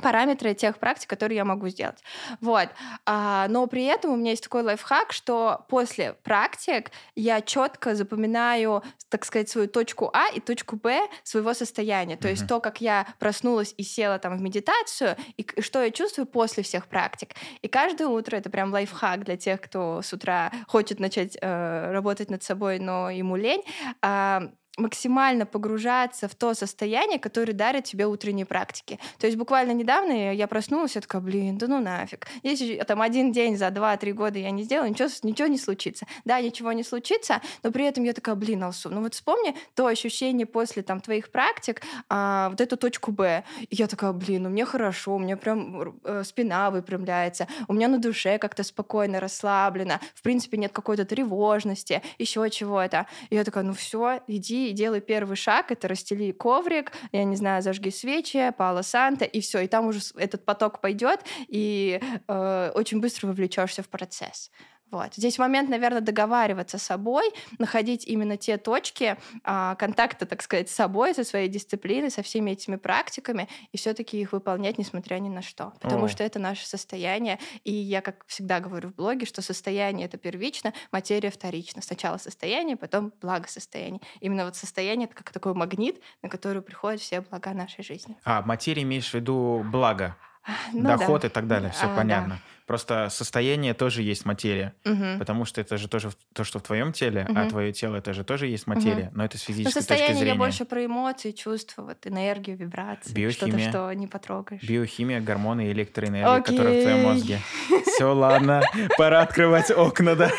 параметры тех практик, которые я могу сделать. Вот. А, но при этом у меня есть такой лайфхак, что после практик я четко запоминаю, так сказать, свою точку А и точку Б своего состояния. То mm-hmm. есть то, как я проснулась и села там в медитацию, и что я чувствую после всех практик. И каждое утро это прям лайфхак для тех, кто с утра хочет начать э, работать над собой, но ему лень. Э, максимально погружаться в то состояние, которое дарит тебе утренние практики. То есть буквально недавно я проснулась, я такая, блин, да ну нафиг. Если там один день за два-три года я не сделаю, ничего, ничего не случится. Да, ничего не случится, но при этом я такая, блин, Алсу, ну вот вспомни то ощущение после там твоих практик, а, вот эту точку Б. Я такая, блин, ну мне хорошо, у меня прям э, спина выпрямляется, у меня на душе как-то спокойно, расслаблено, в принципе нет какой-то тревожности, еще чего-то. И я такая, ну все, иди делай первый шаг, это расстели коврик, я не знаю, зажги свечи, Пало Санта, и все, и там уже этот поток пойдет, и э, очень быстро вовлечешься в процесс. Вот. Здесь момент, наверное, договариваться с собой, находить именно те точки а, контакта, так сказать, с собой, со своей дисциплиной, со всеми этими практиками, и все-таки их выполнять, несмотря ни на что. Потому О. что это наше состояние. И я, как всегда говорю в блоге, что состояние это первично, материя вторична. Сначала состояние, потом благосостояние. Именно вот состояние это как такой магнит, на который приходят все блага нашей жизни. А материя имеешь в виду благо? Ну, доход да. и так далее, все а, понятно. Да. Просто состояние тоже есть материя, угу. потому что это же тоже то, что в твоем теле, угу. а твое тело это же тоже есть материя, угу. но это с физической но точки зрения. больше про эмоции, чувства, вот энергию, вибрации, Биохимия, что-то, что не потрогаешь. Биохимия, гормоны, электроэнергия, Окей. которая в твоем мозге. Все, ладно, пора открывать окна, да?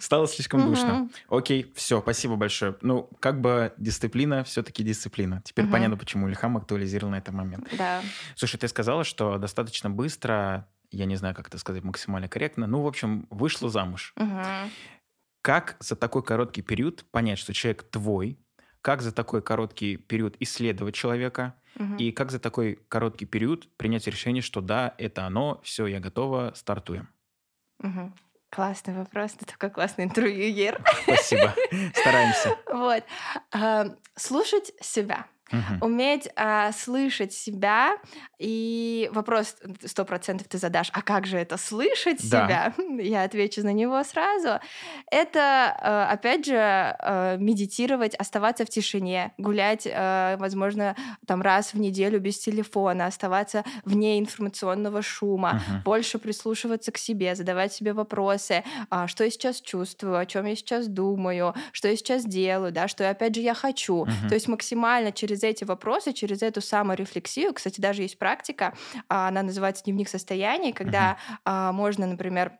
Стало слишком душно. Окей, все, спасибо большое. Ну, как бы дисциплина, все-таки дисциплина. Теперь понятно, почему Ильхам актуализировал на этот момент. Да. Слушай, ты сказала, что достаточно быстро я не знаю, как это сказать максимально корректно, ну, в общем, вышла замуж. Угу. Как за такой короткий период понять, что человек твой? Как за такой короткий период исследовать человека? Угу. И как за такой короткий период принять решение, что да, это оно, все, я готова, стартуем? Угу. Классный вопрос, ты такой классный интервьюер. Спасибо, стараемся. Вот. Слушать себя угу. уметь а, слышать себя. И вопрос сто процентов ты задашь, а как же это слышать да. себя? Я отвечу на него сразу. Это, а, опять же, а, медитировать, оставаться в тишине, гулять, а, возможно, там раз в неделю без телефона, оставаться вне информационного шума, угу. больше прислушиваться к себе, задавать себе вопросы, а, что я сейчас чувствую, о чем я сейчас думаю, что я сейчас делаю, да, что опять же я хочу. Угу. То есть максимально через через эти вопросы, через эту саморефлексию, кстати, даже есть практика, а, она называется дневник состояний, когда uh-huh. можно, например,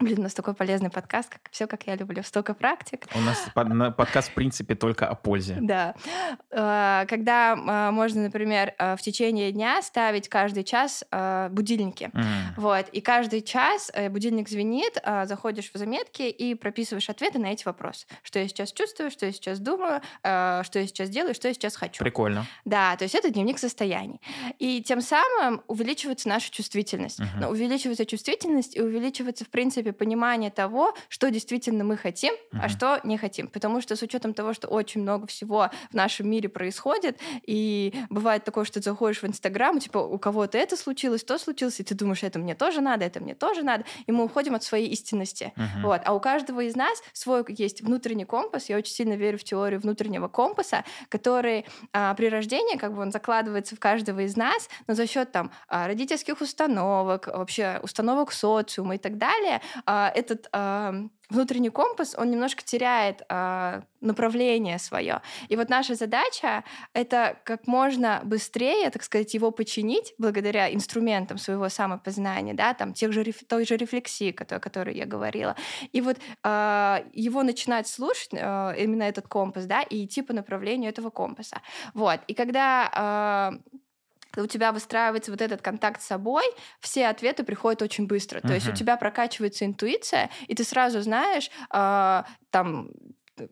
Блин, у нас такой полезный подкаст, как все, как я люблю, столько практик. У нас подкаст, в принципе, только о пользе. Да. А, когда а, можно, например, а, в течение дня ставить каждый час будильники. Mm. Вот. И каждый час э, будильник звенит, заходишь в заметки и прописываешь ответы на эти вопросы. Что я сейчас чувствую, что я сейчас думаю, что я сейчас делаю, что я сейчас хочу. Прикольно. Да, то есть это дневник состояний. И тем самым увеличивается наша чувствительность. Uh-huh. Но увеличивается чувствительность и увеличивается, в принципе, принципе, понимание того, что действительно мы хотим, uh-huh. а что не хотим. Потому что с учетом того, что очень много всего в нашем мире происходит, и бывает такое, что ты заходишь в Инстаграм, типа, у кого-то это случилось, то случилось, и ты думаешь, это мне тоже надо, это мне тоже надо, и мы уходим от своей истинности. Uh-huh. Вот. А у каждого из нас свой есть внутренний компас. Я очень сильно верю в теорию внутреннего компаса, который а, при рождении, как бы он закладывается в каждого из нас, но за счет там а, родительских установок, вообще установок социума и так далее, этот а, внутренний компас, он немножко теряет э, направление свое. И вот наша задача — это как можно быстрее, так сказать, его починить благодаря инструментам своего самопознания, да, там, тех же, той же рефлексии, о которой я говорила. И вот э, его начинать слушать, именно этот компас, да, и идти по направлению этого компаса. Вот. И когда у тебя выстраивается вот этот контакт с собой, все ответы приходят очень быстро. Uh-huh. То есть у тебя прокачивается интуиция, и ты сразу знаешь, э, там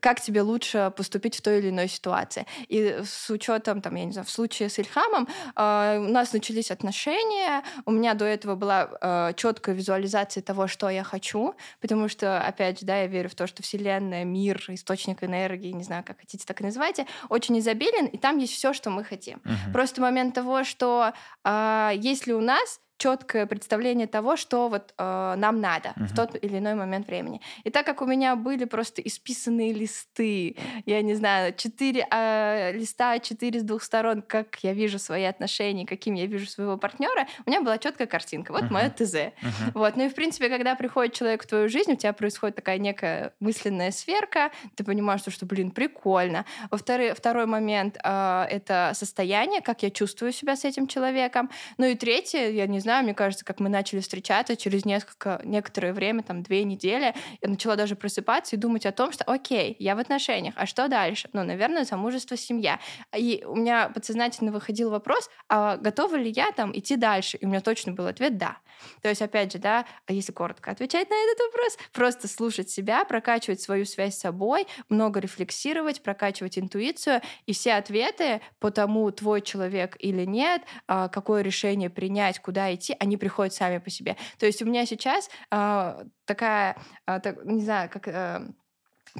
как тебе лучше поступить в той или иной ситуации. И с учетом, там, я не знаю, в случае с Ильхамом э, у нас начались отношения, у меня до этого была э, четкая визуализация того, что я хочу, потому что, опять же, да, я верю в то, что Вселенная, мир, источник энергии, не знаю, как хотите, так и называйте, очень изобилен, и там есть все, что мы хотим. Uh-huh. Просто момент того, что э, если у нас четкое представление того, что вот э, нам надо uh-huh. в тот или иной момент времени. И так как у меня были просто исписанные листы, я не знаю, четыре э, листа, четыре с двух сторон, как я вижу свои отношения, каким я вижу своего партнера, у меня была четкая картинка. Вот uh-huh. мое ТЗ. Uh-huh. Вот. Ну и в принципе, когда приходит человек в твою жизнь, у тебя происходит такая некая мысленная сверка, ты понимаешь, что, блин, прикольно. Во второй, второй момент э, это состояние, как я чувствую себя с этим человеком. Ну и третье, я не знаю, знаю, мне кажется, как мы начали встречаться, через несколько, некоторое время, там, две недели, я начала даже просыпаться и думать о том, что, окей, я в отношениях, а что дальше? Ну, наверное, замужество, семья. И у меня подсознательно выходил вопрос, а готова ли я там идти дальше? И у меня точно был ответ «да». То есть, опять же, да, а если коротко отвечать на этот вопрос, просто слушать себя, прокачивать свою связь с собой, много рефлексировать, прокачивать интуицию, и все ответы по тому, твой человек или нет, а, какое решение принять, куда идти, идти, они приходят сами по себе. То есть у меня сейчас э, такая, э, так, не знаю, как... Э,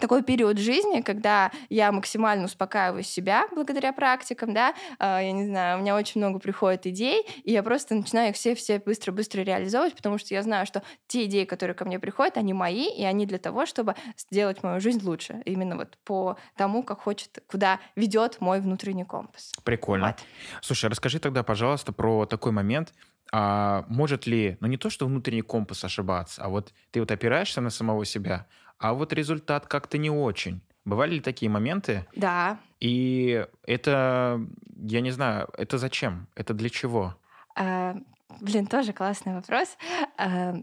такой период жизни, когда я максимально успокаиваю себя благодаря практикам, да, я не знаю, у меня очень много приходит идей, и я просто начинаю их все-все быстро-быстро реализовывать, потому что я знаю, что те идеи, которые ко мне приходят, они мои, и они для того, чтобы сделать мою жизнь лучше, именно вот по тому, как хочет, куда ведет мой внутренний компас. Прикольно. Вот. Слушай, расскажи тогда, пожалуйста, про такой момент, а может ли, ну не то, что внутренний компас ошибаться, а вот ты вот опираешься на самого себя, а вот результат как-то не очень. Бывали ли такие моменты? Да. И это, я не знаю, это зачем? Это для чего? А, блин, тоже классный вопрос. А,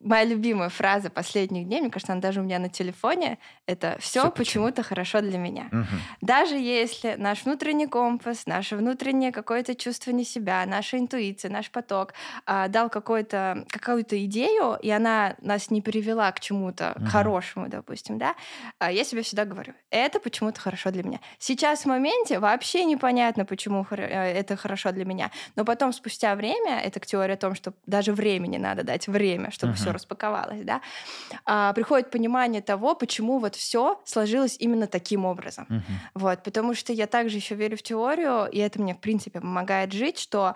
моя любимая фраза последних дней, мне кажется, она даже у меня на телефоне, это все почему-то хорошо для меня. Угу. Даже если наш внутренний компас, наше внутреннее какое-то чувство не себя, наша интуиция, наш поток а, дал какую-то какую-то идею, и она нас не привела к чему-то угу. хорошему, допустим, да, а, я себе всегда говорю, это почему-то хорошо для меня. Сейчас в моменте вообще непонятно, почему э, это хорошо для меня, но потом спустя время, это теория о том, что даже времени надо дать время, чтобы угу все распаковалось, да, а, приходит понимание того, почему вот все сложилось именно таким образом. Uh-huh. Вот, потому что я также еще верю в теорию, и это мне, в принципе, помогает жить, что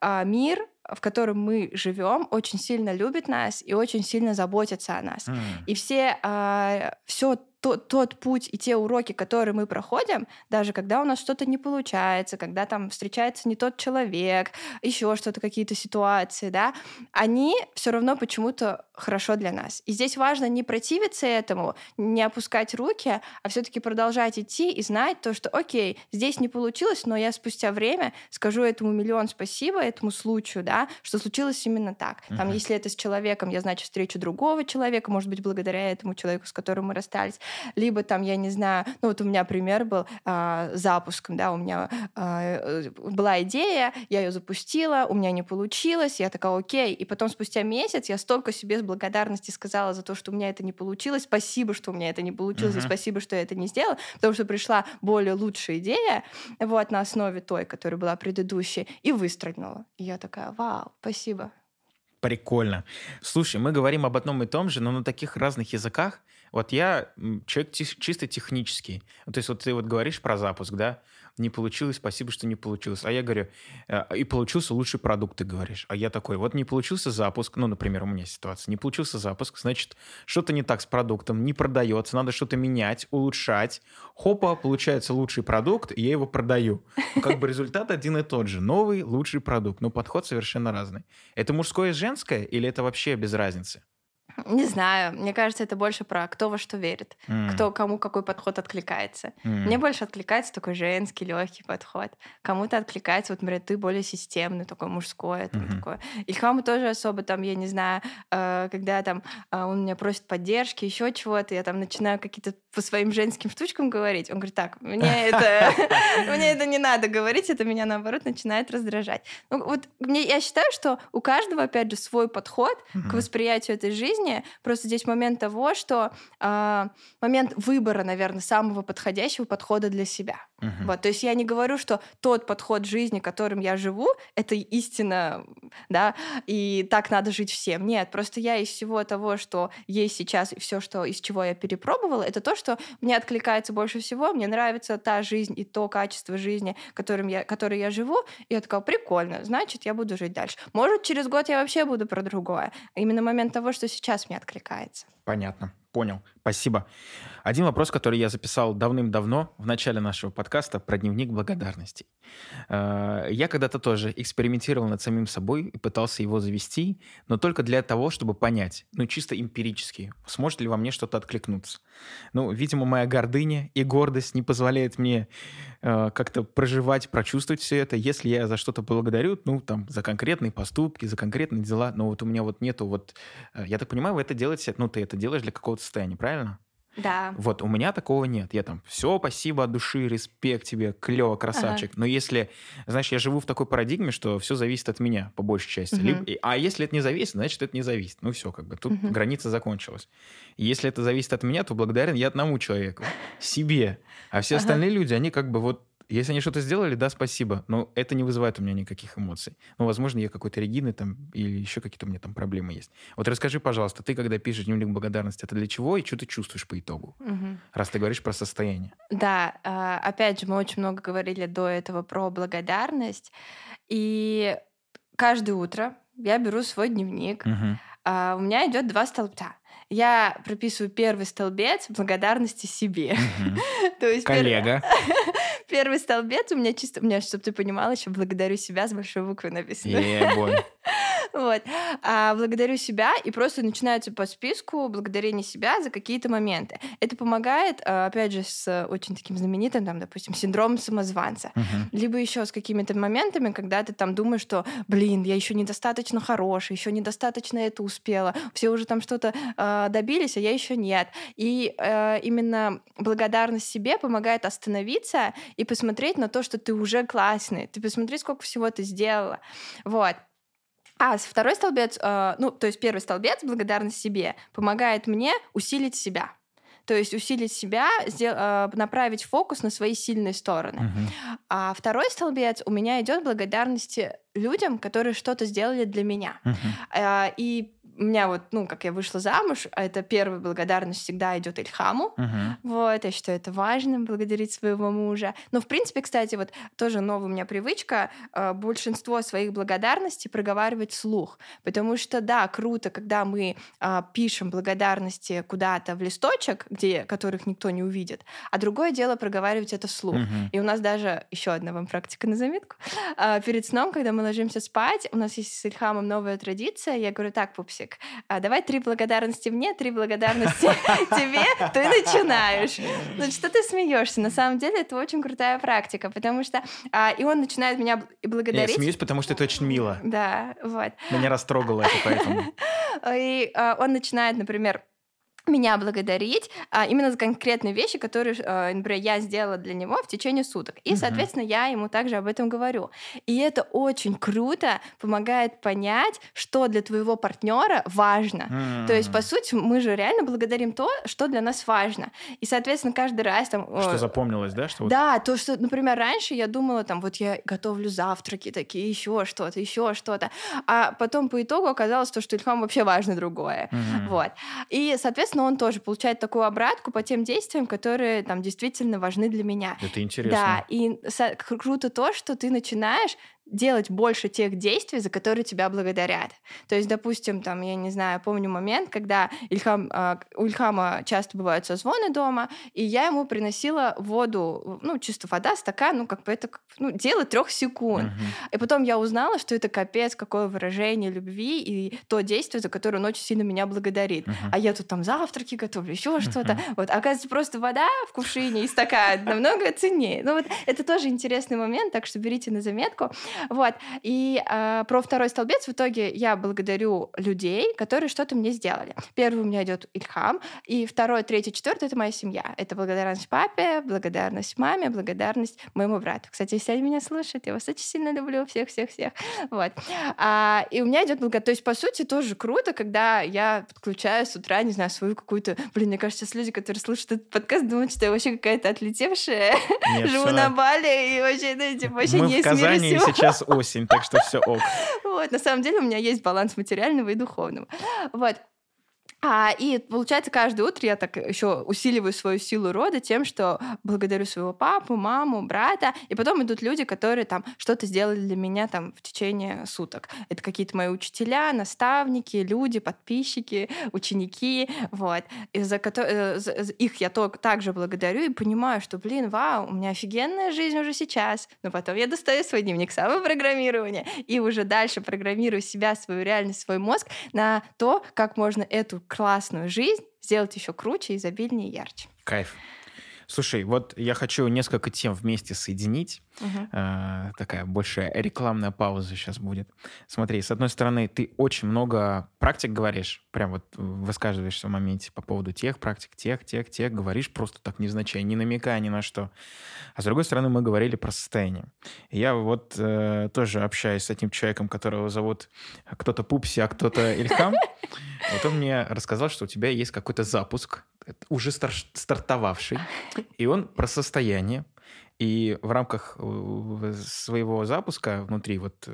а, мир в котором мы живем, очень сильно любит нас и очень сильно заботится о нас. Mm. И все, а, все тот, тот путь и те уроки, которые мы проходим, даже когда у нас что-то не получается, когда там встречается не тот человек, еще что-то, какие-то ситуации, да, они все равно почему-то хорошо для нас. И здесь важно не противиться этому, не опускать руки, а все-таки продолжать идти и знать то, что, окей, здесь не получилось, но я спустя время скажу этому миллион спасибо, этому случаю, да, что случилось именно так. Там, uh-huh. если это с человеком, я, значит, встречу другого человека, может быть, благодаря этому человеку, с которым мы расстались либо там, я не знаю, ну вот у меня пример был э, запуском, да, у меня э, была идея, я ее запустила, у меня не получилось, я такая, окей, и потом спустя месяц я столько себе с благодарности сказала за то, что у меня это не получилось, спасибо, что у меня это не получилось, uh-huh. и спасибо, что я это не сделала, потому что пришла более лучшая идея, вот, на основе той, которая была предыдущей, и выстрелила. И я такая, вау, спасибо. Прикольно. Слушай, мы говорим об одном и том же, но на таких разных языках. Вот я человек чисто технический. То есть вот ты вот говоришь про запуск, да? не получилось, спасибо, что не получилось. А я говорю, «Э, и получился лучший продукт, ты говоришь. А я такой, вот не получился запуск, ну, например, у меня ситуация, не получился запуск, значит, что-то не так с продуктом, не продается, надо что-то менять, улучшать. Хопа, получается лучший продукт, и я его продаю. Как бы результат один и тот же. Новый, лучший продукт, но подход совершенно разный. Это мужское и женское, или это вообще без разницы? Не знаю. Мне кажется, это больше про кто во что верит, mm. кто кому какой подход откликается. Mm. Мне больше откликается такой женский легкий подход. Кому-то откликается, вот, например, ты более системный, такой мужской, там, mm-hmm. такое. Ильхаму тоже особо там, я не знаю, э, когда там э, он меня просит поддержки, еще чего-то, я там начинаю какие-то по своим женским штучкам говорить. Он говорит, так, мне это, мне это не надо говорить, это меня наоборот начинает раздражать. Ну, вот мне, я считаю, что у каждого, опять же, свой подход к восприятию этой жизни. Просто здесь момент того, что э, момент выбора, наверное, самого подходящего подхода для себя. Вот, то есть я не говорю, что тот подход жизни, которым я живу, это истина, да, и так надо жить всем. Нет, просто я из всего того, что есть сейчас, и все, что из чего я перепробовала, это то, что мне откликается больше всего. Мне нравится та жизнь и то качество жизни, которым я, которой я живу. И я такая, прикольно, значит, я буду жить дальше. Может, через год я вообще буду про другое. Именно момент того, что сейчас мне откликается. Понятно. Понял. Спасибо. Один вопрос, который я записал давным-давно в начале нашего подкаста про дневник благодарности. Э, я когда-то тоже экспериментировал над самим собой и пытался его завести, но только для того, чтобы понять, ну чисто эмпирически, сможет ли во мне что-то откликнуться. Ну, видимо, моя гордыня и гордость не позволяет мне э, как-то проживать, прочувствовать все это. Если я за что-то благодарю, ну, там, за конкретные поступки, за конкретные дела, но вот у меня вот нету вот... Э, я так понимаю, вы это делаете, ну, ты это делаешь для какого-то состояния, правильно? Да. Вот у меня такого нет. Я там, все, спасибо от души, респект тебе, клево, красавчик. Ага. Но если, знаешь, я живу в такой парадигме, что все зависит от меня, по большей части. Угу. Либо, а если это не зависит, значит, это не зависит. Ну все, как бы тут угу. граница закончилась. И если это зависит от меня, то благодарен я одному человеку, себе. А все остальные ага. люди, они как бы вот если они что-то сделали, да, спасибо, но это не вызывает у меня никаких эмоций. Ну, возможно, я какой-то регины там или еще какие-то у меня там проблемы есть. Вот расскажи, пожалуйста, ты когда пишешь дневник благодарности, это для чего и что ты чувствуешь по итогу? Угу. Раз ты говоришь про состояние. Да, а, опять же, мы очень много говорили до этого про благодарность. И каждое утро я беру свой дневник. Угу. У меня идет два столбца я прописываю первый столбец благодарности себе. Угу. То есть коллега. Первый столбец у меня чисто, у меня, чтобы ты понимала, еще благодарю себя с большой буквы написано. Yeah, вот. А благодарю себя, и просто начинается по списку благодарение себя за какие-то моменты. Это помогает, а, опять же, с очень таким знаменитым, там, допустим, синдромом самозванца. Uh-huh. Либо еще с какими-то моментами, когда ты там думаешь, что, блин, я еще недостаточно хороший, еще недостаточно это успела, все уже там что-то э, добились, а я еще нет. И э, именно благодарность себе помогает остановиться и посмотреть на то, что ты уже классный, ты посмотри, сколько всего ты сделала. Вот. А второй столбец, э, ну, то есть первый столбец, благодарность себе, помогает мне усилить себя. То есть усилить себя, э, направить фокус на свои сильные стороны. Uh-huh. А второй столбец у меня идет благодарности людям, которые что-то сделали для меня. Э, и у меня вот, ну, как я вышла замуж, а это первая благодарность всегда идет Ильхаму. Uh-huh. Вот, я считаю, это важно, благодарить своего мужа. Но, в принципе, кстати, вот тоже новая у меня привычка э, большинство своих благодарностей проговаривать вслух. Потому что, да, круто, когда мы э, пишем благодарности куда-то в листочек, где, которых никто не увидит, а другое дело проговаривать это вслух. Uh-huh. И у нас даже еще одна вам практика на заметку. Э, перед сном, когда мы ложимся спать, у нас есть с Ильхамом новая традиция. Я говорю, так, пупси, Русик, а давай три благодарности мне, три благодарности тебе, ты начинаешь. Ну что ты смеешься? На самом деле это очень крутая практика, потому что... А, и он начинает меня благодарить. Я смеюсь, потому что это очень мило. Да, вот. Меня растрогало это поэтому. И а, он начинает, например, меня благодарить а, именно за конкретные вещи, которые, а, например, я сделала для него в течение суток. И, соответственно, я ему также об этом говорю. И это очень круто, помогает понять, что для твоего партнера важно. То есть, по сути, мы же реально благодарим то, что для нас важно. И, соответственно, каждый раз там... Что запомнилось, да? Что да, то, что, например, раньше я думала, там, вот я готовлю завтраки такие, еще что-то, еще что-то. А потом по итогу оказалось то, что Ильхам вообще важно другое. Вот. И, соответственно, соответственно, он тоже получает такую обратку по тем действиям, которые там действительно важны для меня. Это интересно. Да, и круто то, что ты начинаешь делать больше тех действий, за которые тебя благодарят. То есть, допустим, там, я не знаю, помню момент, когда Ильхам, э, у Ильхама часто бывают созвоны дома, и я ему приносила воду, ну, чисто вода, стакан, ну, как бы это ну, дело трех секунд. Uh-huh. И потом я узнала, что это капец, какое выражение любви и то действие, за которое он очень сильно меня благодарит. Uh-huh. А я тут там завтраки готовлю, еще uh-huh. что-то. Вот, оказывается, просто вода в кувшине и стакан намного ценнее. Ну, вот это тоже интересный момент, так что берите на заметку. Вот. И э, про второй столбец в итоге я благодарю людей, которые что-то мне сделали. Первый у меня идет Ильхам, и второй, третий, четвертый — это моя семья. Это благодарность папе, благодарность маме, благодарность моему брату. Кстати, если они меня слушают, я вас очень сильно люблю, всех-всех-всех. Вот. А, и у меня идет благодарность. То есть, по сути, тоже круто, когда я подключаю с утра, не знаю, свою какую-то... Блин, мне кажется, сейчас люди, которые слушают этот подкаст, думают, что я вообще какая-то отлетевшая, Нет, живу на Бали и вообще, типа, вообще Мы не в Казани сейчас сейчас осень, так что все ок. Вот, на самом деле у меня есть баланс материального и духовного. Вот. А, и получается, каждое утро я так еще усиливаю свою силу рода тем, что благодарю своего папу, маму, брата, и потом идут люди, которые там что-то сделали для меня там в течение суток. Это какие-то мои учителя, наставники, люди, подписчики, ученики, вот. И за, э, за их я то, также благодарю и понимаю, что, блин, вау, у меня офигенная жизнь уже сейчас. Но потом я достаю свой дневник самопрограммирования и уже дальше программирую себя, свою реальность, свой мозг на то, как можно эту классную жизнь сделать еще круче, изобильнее и ярче. Кайф. Слушай, вот я хочу несколько тем вместе соединить. Угу. Э, такая большая рекламная пауза сейчас будет. Смотри, с одной стороны, ты очень много практик говоришь, прям вот высказываешься в моменте по поводу тех практик, тех, тех, тех, говоришь просто так невзначай, не намекая ни на что. А с другой стороны, мы говорили про состояние. И я вот э, тоже общаюсь с этим человеком, которого зовут кто-то Пупси, а кто-то Ильхам. Вот он мне рассказал, что у тебя есть какой-то запуск, уже стар стартовавший, и он про состояние, и в рамках э, своего запуска внутри вот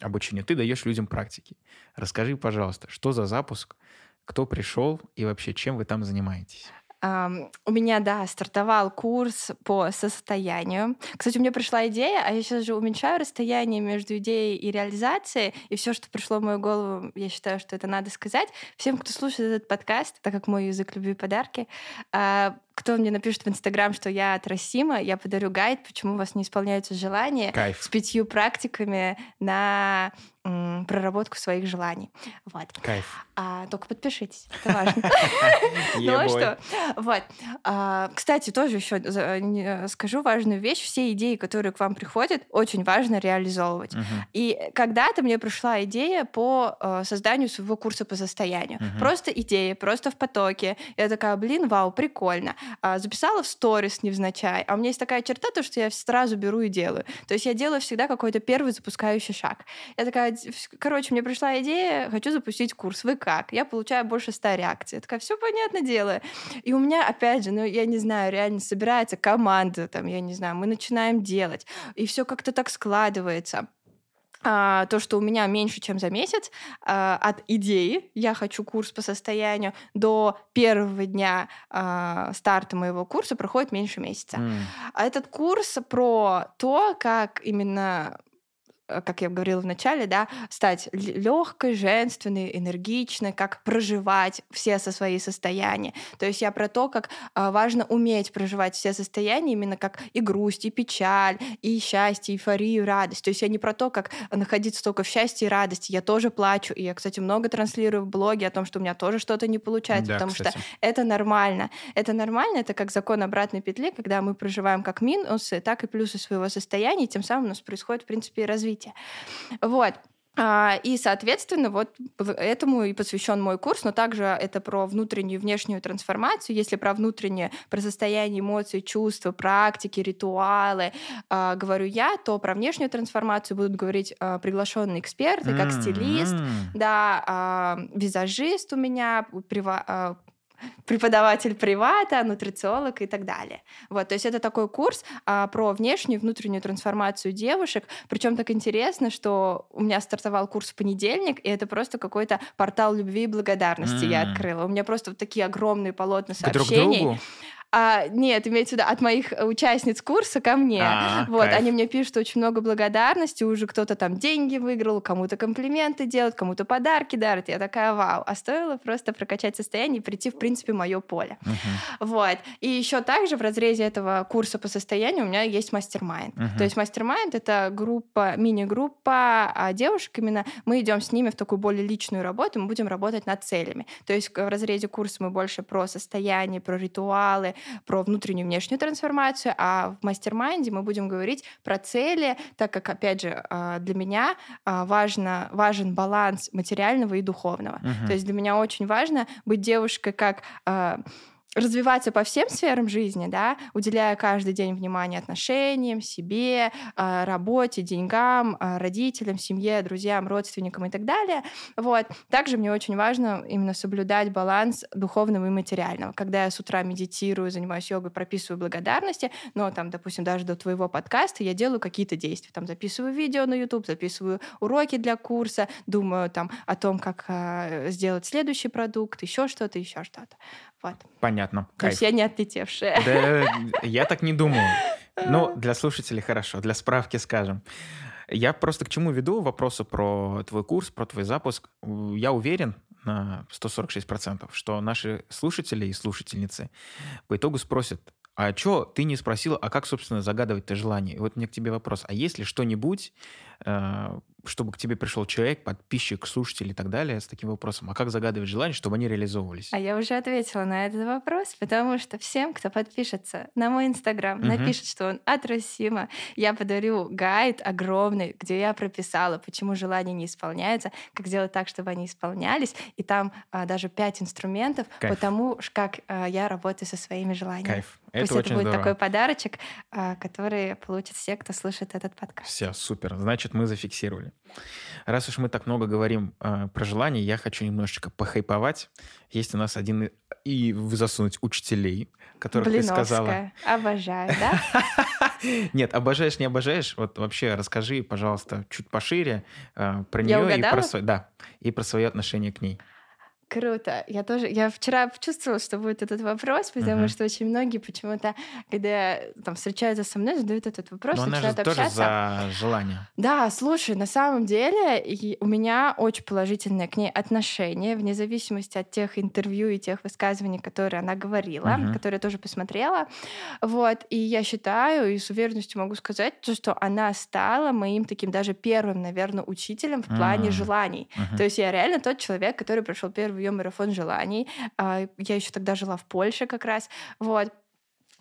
обучения ты даешь людям практики. Расскажи, пожалуйста, что за запуск, кто пришел и вообще чем вы там занимаетесь? Um, у меня, да, стартовал курс по состоянию. Кстати, у меня пришла идея, а я сейчас же уменьшаю расстояние между идеей и реализацией, и все, что пришло в мою голову, я считаю, что это надо сказать. Всем, кто слушает этот подкаст, так как мой язык любви подарки, uh, кто мне напишет в Инстаграм, что я от Расима, я подарю гайд, почему у вас не исполняются желания, Кайф. с пятью практиками на м, проработку своих желаний. Вот. Кайф. А, только подпишитесь, это важно. Ну а что? Вот. А, кстати, тоже еще скажу важную вещь. Все идеи, которые к вам приходят, очень важно реализовывать. И когда-то мне пришла идея по э, созданию своего курса по состоянию. Просто идея, просто в потоке. Я такая, блин, вау, прикольно записала в сторис невзначай, а у меня есть такая черта, то, что я сразу беру и делаю. То есть я делаю всегда какой-то первый запускающий шаг. Я такая, короче, мне пришла идея, хочу запустить курс, вы как? Я получаю больше ста реакций. Я такая, все понятно делаю. И у меня, опять же, ну, я не знаю, реально собирается команда, там, я не знаю, мы начинаем делать, и все как-то так складывается а, то, что у меня меньше, чем за месяц, а, от идеи «я хочу курс по состоянию» до первого дня а, старта моего курса проходит меньше месяца. Mm. А этот курс про то, как именно как я говорила в начале, да, стать легкой, женственной, энергичной, как проживать все со свои состояния. То есть я про то, как а, важно уметь проживать все состояния, именно как и грусть, и печаль, и счастье, эйфорию, радость. То есть я не про то, как находиться только в счастье и радости. Я тоже плачу. И я, кстати, много транслирую в блоге о том, что у меня тоже что-то не получается, да, потому кстати. что это нормально. Это нормально, это как закон обратной петли, когда мы проживаем как минусы, так и плюсы своего состояния, и тем самым у нас происходит, в принципе, развитие развития. Вот. А, и, соответственно, вот этому и посвящен мой курс, но также это про внутреннюю и внешнюю трансформацию. Если про внутреннее, про состояние эмоций, чувства, практики, ритуалы э, говорю я, то про внешнюю трансформацию будут говорить э, приглашенные эксперты, как стилист, да, э, визажист у меня, прива, преподаватель привата, нутрициолог и так далее. Вот, то есть это такой курс а, про внешнюю и внутреннюю трансформацию девушек. Причем так интересно, что у меня стартовал курс в понедельник, и это просто какой-то портал любви и благодарности mm. я открыла. У меня просто вот такие огромные полотна сообщений. Друг другу? А, нет, имеется в виду от моих э, участниц курса ко мне. А, вот, кайф. они мне пишут очень много благодарности, уже кто-то там деньги выиграл, кому-то комплименты делают, кому-то подарки дарят. Я такая, вау. А стоило просто прокачать состояние и прийти, в принципе, в мое поле. Uh-huh. Вот. И еще также в разрезе этого курса по состоянию у меня есть mastermind. Uh-huh. То есть mastermind — это группа, мини-группа а девушек именно. Мы идем с ними в такую более личную работу, мы будем работать над целями. То есть в разрезе курса мы больше про состояние, про ритуалы, про внутреннюю и внешнюю трансформацию, а в мастер-майнде мы будем говорить про цели, так как, опять же, а, для меня а, важно, важен баланс материального и духовного. Uh-huh. То есть для меня очень важно быть девушкой как а, развиваться по всем сферам жизни, да, уделяя каждый день внимание отношениям, себе, а, работе, деньгам, а, родителям, семье, друзьям, родственникам и так далее. Вот. Также мне очень важно именно соблюдать баланс духовного и материального. Когда я с утра медитирую, занимаюсь йогой, прописываю благодарности, но там, допустим, даже до твоего подкаста я делаю какие-то действия. Там записываю видео на YouTube, записываю уроки для курса, думаю там о том, как э, сделать следующий продукт, еще что-то, еще что-то. Вот. Понятно. То есть я не отлетевшая. Да, я так не думаю. Ну, для слушателей хорошо. Для справки скажем. Я просто к чему веду вопросы про твой курс, про твой запуск. Я уверен на 146%, что наши слушатели и слушательницы по итогу спросят, а что ты не спросила, а как, собственно, загадывать-то желание? И вот мне к тебе вопрос. А есть ли что-нибудь, э, чтобы к тебе пришел человек, подписчик, слушатель и так далее с таким вопросом, а как загадывать желание, чтобы они реализовывались? А я уже ответила на этот вопрос, потому что всем, кто подпишется на мой инстаграм, угу. напишет, что он от Росима, я подарю гайд огромный, где я прописала, почему желания не исполняются, как сделать так, чтобы они исполнялись, и там а, даже пять инструментов, Кайф. потому как а, я работаю со своими желаниями. Кайф. Пусть это, это будет здорово. такой подарочек, а, который получат все, кто слышит этот подкаст. Все, супер. Значит, мы зафиксировали. Раз уж мы так много говорим э, про желания, я хочу немножечко похайповать. Есть у нас один и засунуть учителей, которых Блиновская. ты сказала. Обожаю, да? Нет, обожаешь, не обожаешь. Вот вообще расскажи, пожалуйста, чуть пошире э, про нее и про, да, и про свое отношение к ней. Круто. Я тоже, я вчера почувствовала, что будет этот вопрос, потому uh-huh. что очень многие почему-то, когда там встречаются со мной, задают этот вопрос, Но начинают она же общаться. тоже за желание. Да, слушай, на самом деле у меня очень положительное к ней отношение, вне зависимости от тех интервью и тех высказываний, которые она говорила, uh-huh. которые я тоже посмотрела. Вот, и я считаю, и с уверенностью могу сказать, то, что она стала моим таким даже первым, наверное, учителем в плане uh-huh. желаний. Uh-huh. То есть я реально тот человек, который прошел первый ее марафон желаний. А, я еще тогда жила в Польше как раз. Вот.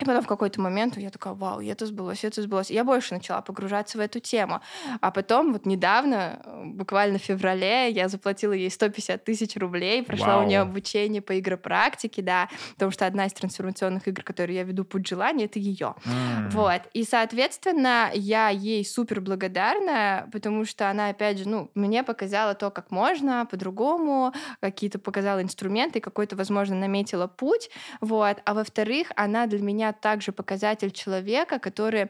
И потом в какой-то момент я такая, вау, это сбылось, это сбылось. Я больше начала погружаться в эту тему. А потом вот недавно, буквально в феврале, я заплатила ей 150 тысяч рублей, прошла вау. у нее обучение по игропрактике, да, потому что одна из трансформационных игр, которые я веду, «Путь желания», это ее. Mm. Вот. И, соответственно, я ей супер благодарна, потому что она, опять же, ну, мне показала то, как можно по-другому, какие-то показала инструменты, какой-то, возможно, наметила путь, вот. А во-вторых, она для меня также показатель человека, который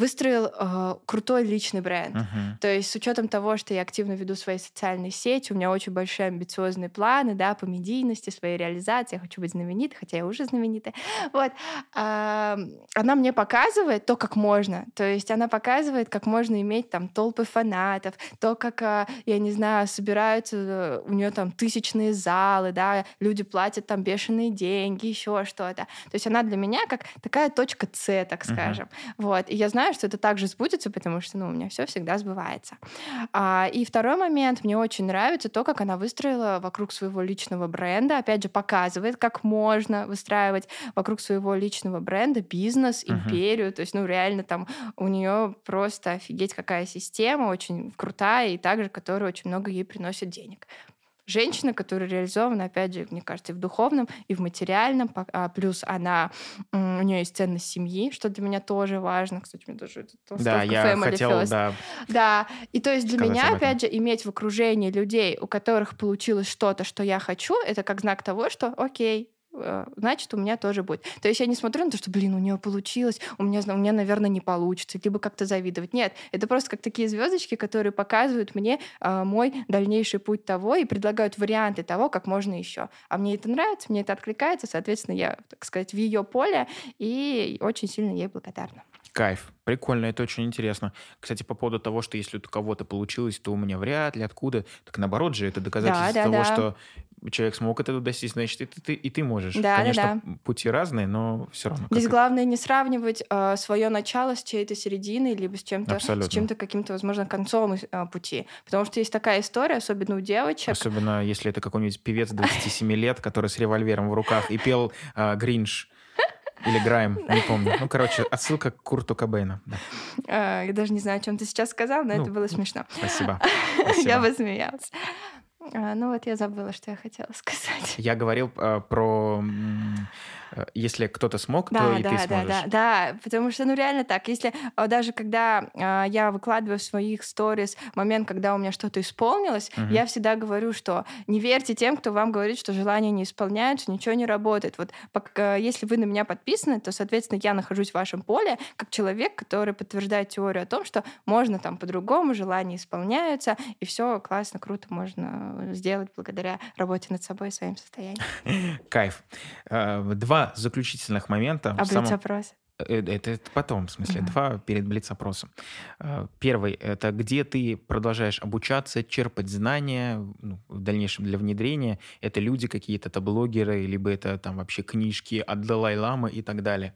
выстроил э, крутой личный бренд. Uh-huh. То есть с учетом того, что я активно веду свои социальные сети, у меня очень большие амбициозные планы, да, по медийности, своей реализации. Я хочу быть знаменитой, хотя я уже знаменитая. Вот. Э, она мне показывает то, как можно. То есть она показывает, как можно иметь там толпы фанатов, то, как, э, я не знаю, собираются э, у нее там тысячные залы, да, люди платят там бешеные деньги, еще что-то. То есть она для меня как такая точка С, так скажем. Uh-huh. Вот. И я знаю, знаю, что это также сбудется, потому что, ну, у меня все всегда сбывается. А, и второй момент, мне очень нравится то, как она выстроила вокруг своего личного бренда, опять же, показывает, как можно выстраивать вокруг своего личного бренда бизнес, империю, uh-huh. то есть, ну, реально там у нее просто офигеть какая система, очень крутая, и также, которая очень много ей приносит денег женщина, которая реализована, опять же, мне кажется, и в духовном, и в материальном, а плюс она, у нее есть ценность семьи, что для меня тоже важно. Кстати, мне тоже это Да, я хотел, first. да. Да, и то есть для меня, опять же, иметь в окружении людей, у которых получилось что-то, что я хочу, это как знак того, что окей, значит, у меня тоже будет. То есть я не смотрю на то, что, блин, у нее получилось, у меня, у меня, наверное, не получится, либо как-то завидовать. Нет, это просто как такие звездочки, которые показывают мне э, мой дальнейший путь того и предлагают варианты того, как можно еще. А мне это нравится, мне это откликается, соответственно, я, так сказать, в ее поле и очень сильно ей благодарна. Кайф. Прикольно, это очень интересно. Кстати, по поводу того, что если у кого-то получилось, то у меня вряд ли, откуда. Так наоборот же, это доказательство да, да, того, да. что человек смог это достичь, значит, и ты, и ты можешь. Да, Конечно, да, да. пути разные, но все равно. Здесь главное не сравнивать э, свое начало с чьей-то серединой, либо с чем-то, с чем-то каким-то, возможно, концом э, пути. Потому что есть такая история, особенно у девочек. Особенно если это какой-нибудь певец 27 лет, который с револьвером в руках и пел э, «Гринж». Или Грайм, не помню. Ну, короче, отсылка к Курту Кобейна. Да. А, я даже не знаю, о чем ты сейчас сказал, но ну, это было смешно. Спасибо. спасибо. Я посмеялась. А, ну вот я забыла, что я хотела сказать. Я говорил э, про Э, если кто-то смог, да, то и да, ты сможешь. Да, да, да, потому что, ну, реально так. Если а, даже когда э, я выкладываю в своих сторис момент, когда у меня что-то исполнилось, угу. я всегда говорю, что не верьте тем, кто вам говорит, что желания не исполняются, ничего не работает. Вот пока, если вы на меня подписаны, то, соответственно, я нахожусь в вашем поле как человек, который подтверждает теорию о том, что можно там по-другому, желания исполняются, и все классно, круто можно сделать благодаря работе над собой и своим состоянием. Кайф. Э, два заключительных момента. А блиц-опрос? Э, это, это потом, в смысле, два перед блиц-опросом. Э, первый — это где ты продолжаешь обучаться, черпать знания ну, в дальнейшем для внедрения. Это люди какие-то, это блогеры, либо это там вообще книжки от Далай-Ламы и так далее.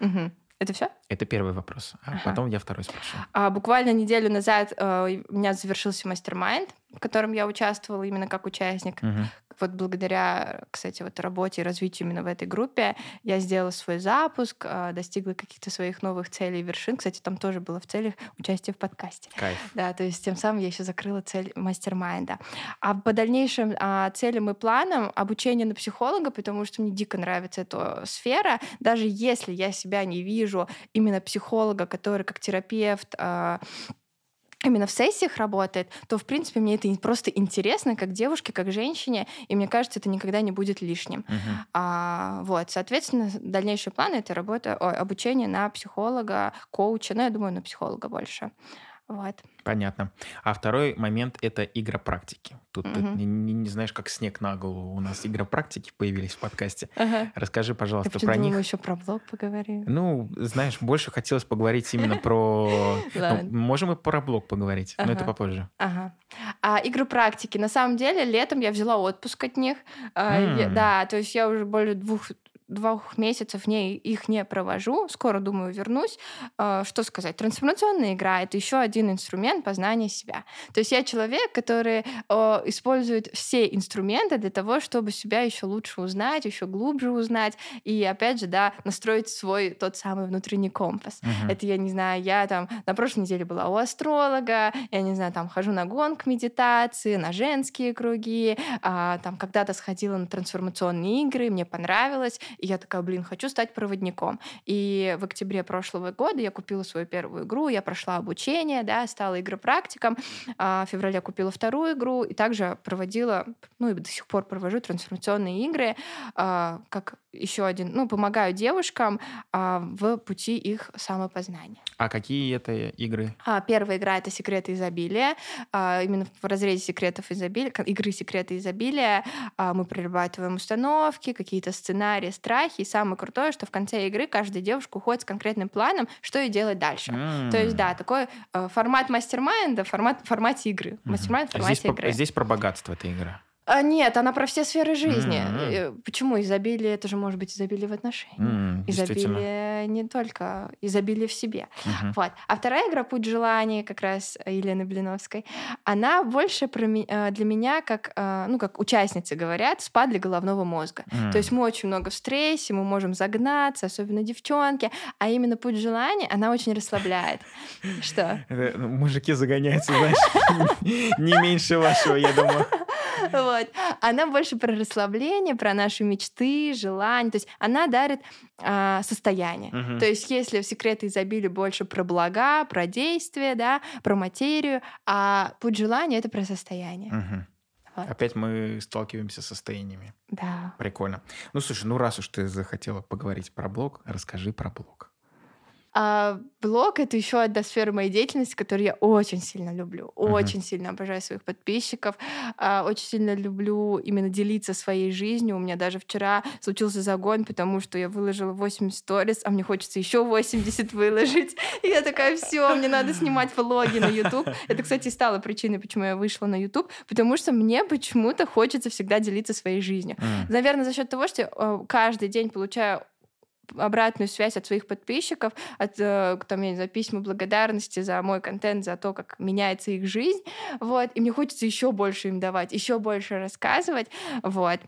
Uh-huh. Это все? Это первый вопрос. А ага. потом я второй спрошу. А, буквально неделю назад э, у меня завершился мастер-майнд, в котором я участвовала именно как участник. Угу вот благодаря, кстати, вот работе и развитию именно в этой группе я сделала свой запуск, а, достигла каких-то своих новых целей и вершин. Кстати, там тоже было в целях участие в подкасте. Кайф. Да, то есть тем самым я еще закрыла цель мастер-майнда. А по дальнейшим а, целям и планам обучение на психолога, потому что мне дико нравится эта сфера. Даже если я себя не вижу именно психолога, который как терапевт а, именно в сессиях работает, то, в принципе, мне это просто интересно, как девушке, как женщине, и мне кажется, это никогда не будет лишним. Uh-huh. А, вот, соответственно, дальнейшие планы — это работа, о, обучение на психолога, коуча, ну, я думаю, на психолога больше. Вот. Понятно. А второй момент — это игропрактики. Тут угу. ты не, не, не знаешь, как снег на голову. У нас игропрактики появились в подкасте. Ага. Расскажи, пожалуйста, Я про них. Мы еще про блог поговорим. Ну, знаешь, больше хотелось поговорить именно про... Ну, можем и про блог поговорить, но это попозже. Ага. А игропрактики. На самом деле, летом я взяла отпуск от них. Да, то есть я уже более двух двух месяцев не, их не провожу, скоро, думаю, вернусь. А, что сказать? Трансформационная игра — это еще один инструмент познания себя. То есть я человек, который использует все инструменты для того, чтобы себя еще лучше узнать, еще глубже узнать, и, опять же, да, настроить свой тот самый внутренний компас. Uh-huh. Это, я не знаю, я там на прошлой неделе была у астролога, я не знаю, там хожу на гонг медитации, на женские круги, а, там когда-то сходила на трансформационные игры, мне понравилось, и я такая, блин, хочу стать проводником. И в октябре прошлого года я купила свою первую игру, я прошла обучение, да, стала игропрактиком. А в феврале купила вторую игру и также проводила, ну и до сих пор провожу трансформационные игры, а, как еще один, ну, помогаю девушкам а, в пути их самопознания. А какие это игры? А, первая игра это секреты изобилия. А, именно в разрезе секретов изобилия, игры секреты изобилия а, мы прорабатываем установки, какие-то сценарии, страхи. И самое крутое, что в конце игры каждая девушка уходит с конкретным планом, что ей делать дальше. Mm. То есть, да, такой э, формат мастер-майнда, формат, формате игры. Мастер-майнд в формате здесь игры. По, здесь про богатство эта игра. А, нет, она про все сферы жизни. Э, Почему изобилие? Это же может быть изобилие в отношениях. Действительно. Изобилие не только изобилие в себе. Мгм. Вот. А вторая игра «Путь желаний» как раз Елены Блиновской, она больше про э, для меня, как, э, ну, как участницы говорят, спа для головного мозга. М. То есть мы очень много в стрессе, мы можем загнаться, особенно девчонки, а именно «Путь желаний» она очень расслабляет. Что? Ну, мужики загоняются, знаешь, не меньше вашего, я думаю. Вот. Она больше про расслабление, про наши мечты, желания. То есть она дарит а, состояние. Мгм. То есть если в секреты изобилия больше про блага, про действия, да, про материю, а путь желания это про состояние. Мгм. Вот. Опять мы сталкиваемся с состояниями. Да. Прикольно. Ну, слушай, ну раз уж ты захотела поговорить про блог, расскажи про блог. А блог это еще одна сфера моей деятельности, которую я очень сильно люблю. Очень сильно обожаю своих подписчиков. а, очень сильно люблю именно делиться своей жизнью. У меня даже вчера случился загон, потому что я выложила 80 сторис, а мне хочется еще 80 выложить. И я такая, все, мне надо снимать влоги на YouTube. Это, кстати, стало причиной, почему я вышла на YouTube, потому что мне почему-то хочется всегда делиться своей жизнью. М. Наверное, за счет того, что я э, каждый день получаю обратную связь от своих подписчиков, от э, там, я не знаю, письма благодарности за мой контент, за то, как меняется их жизнь, вот, и мне хочется еще больше им давать, еще больше рассказывать, вот.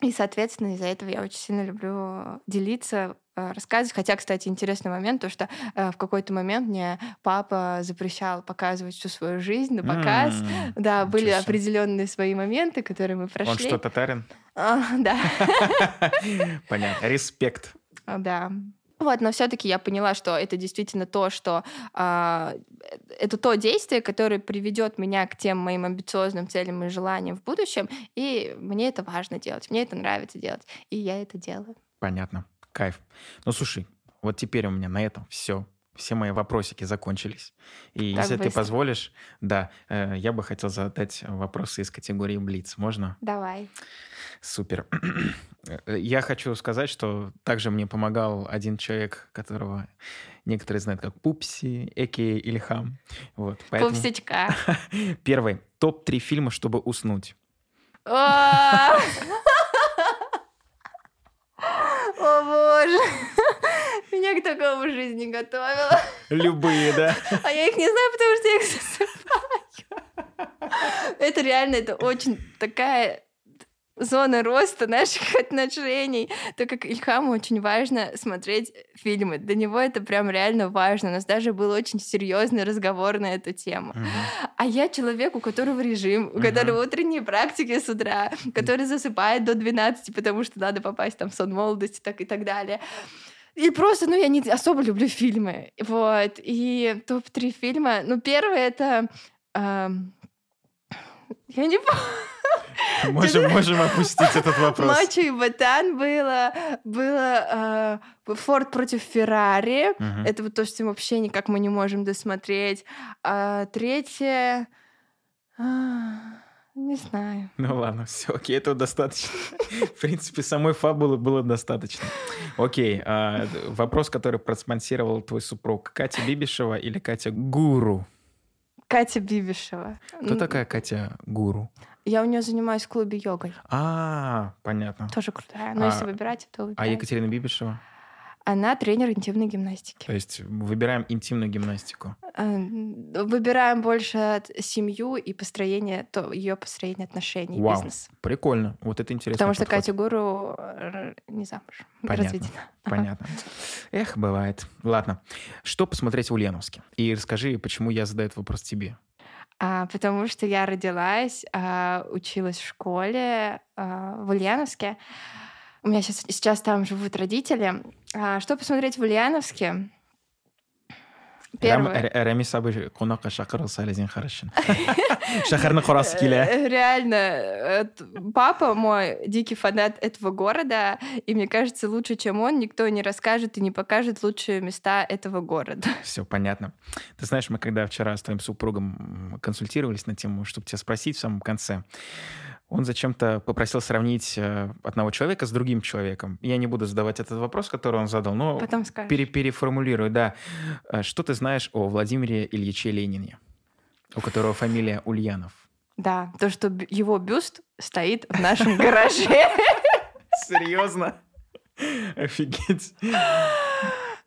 И, соответственно, из-за этого я очень сильно люблю делиться, э, рассказывать. Хотя, кстати, интересный момент, то, что э, в какой-то момент мне папа запрещал показывать всю свою жизнь на показ. М. Да, Ничего были определенные свои моменты, которые мы прошли. Он что, татарин? А, да. Понятно. Респект. А, Да. Вот, но все-таки я поняла, что это действительно то, что э, это то действие, которое приведет меня к тем моим амбициозным целям и желаниям в будущем, и мне это важно делать, мне это нравится делать, и я это делаю. Понятно. Кайф. Ну, слушай, вот теперь у меня на этом все. Все мои вопросики закончились. И Так если ты быстро. позволишь, да, э, я бы хотел задать вопросы из категории Блиц. Можно? Давай. Супер. Я хочу сказать, что также мне помогал один человек, которого некоторые знают как Пупси, Эки Ильхам. Вот, поэтому Пупсичка. первый. Топ-3 фильма, чтобы уснуть. А! О боже! Меня к такому жизнь не готовила. Любые, да? А я их не знаю, потому что я их засыпаю. Это реально, это очень такая зона роста наших отношений. Так как Ильхаму очень важно смотреть фильмы. Для него это прям реально важно. У нас даже был очень серьезный разговор на эту тему. Мгм. А я человек, у которого режим, у Мгм. которого утренние практики с утра, который засыпает до 12, потому что надо попасть там в сон молодости так и так далее. И просто, ну, я не особо люблю фильмы. Вот. И топ-3 фильма. Ну, первый это... ам, я не помню. Можем, можем опустить этот вопрос. Мачо и Ботан было. Было э, Форд против Феррари. Это вот то, что вообще никак мы не можем досмотреть. А третье... а, Не знаю. Ну ладно, все, окей, этого достаточно. В принципе, самой фабулы было достаточно. Окей, а, вопрос, который проспонсировал твой супруг. Катя Бибишева или Катя Гуру? Катя Бибишева. Кто такая Катя Гуру? Я у нее занимаюсь в клубе йогой. А, понятно. Тоже крутая. Но А- если выбирать, то А. Екатерина Бибишева? Она тренер интимной гимнастики. То есть выбираем интимную гимнастику. Э, Выбираем больше семью и построение, то ее построение отношений, Вау. бизнес. Прикольно. Вот это интересно. Потому что Катя Гуру э, не замуж, Понятно. разведена. Понятно. Эх, бывает. Ладно. Что посмотреть в Ульяновске? И расскажи, почему я задаю этот вопрос тебе. А, потому что я родилась, а, училась в школе а, в Ульяновске. У меня сейчас, сейчас там живут родители. А, что посмотреть в Ульяновске? Первое. Рами сабы қонаққа шақырылса лезен хорошин. Шахарны қорасы келе. Э, Реально, папа мой дикий фанат этого города, и мне кажется, лучше, чем он, никто не расскажет и не покажет лучшие места этого города. Все понятно. Ты знаешь, мы когда вчера с твоим супругом консультировались на тему, чтобы тебя спросить в самом конце, он зачем-то попросил сравнить э, одного человека с другим человеком. Я не буду задавать этот вопрос, который он задал, но Потом скажешь. пере- переформулирую, да. Э, Что ты знаешь о Владимире Ильиче Ленине, у которого фамилия Ульянов? Да, то, что его бюст стоит в нашем гараже. Серьезно? Офигеть.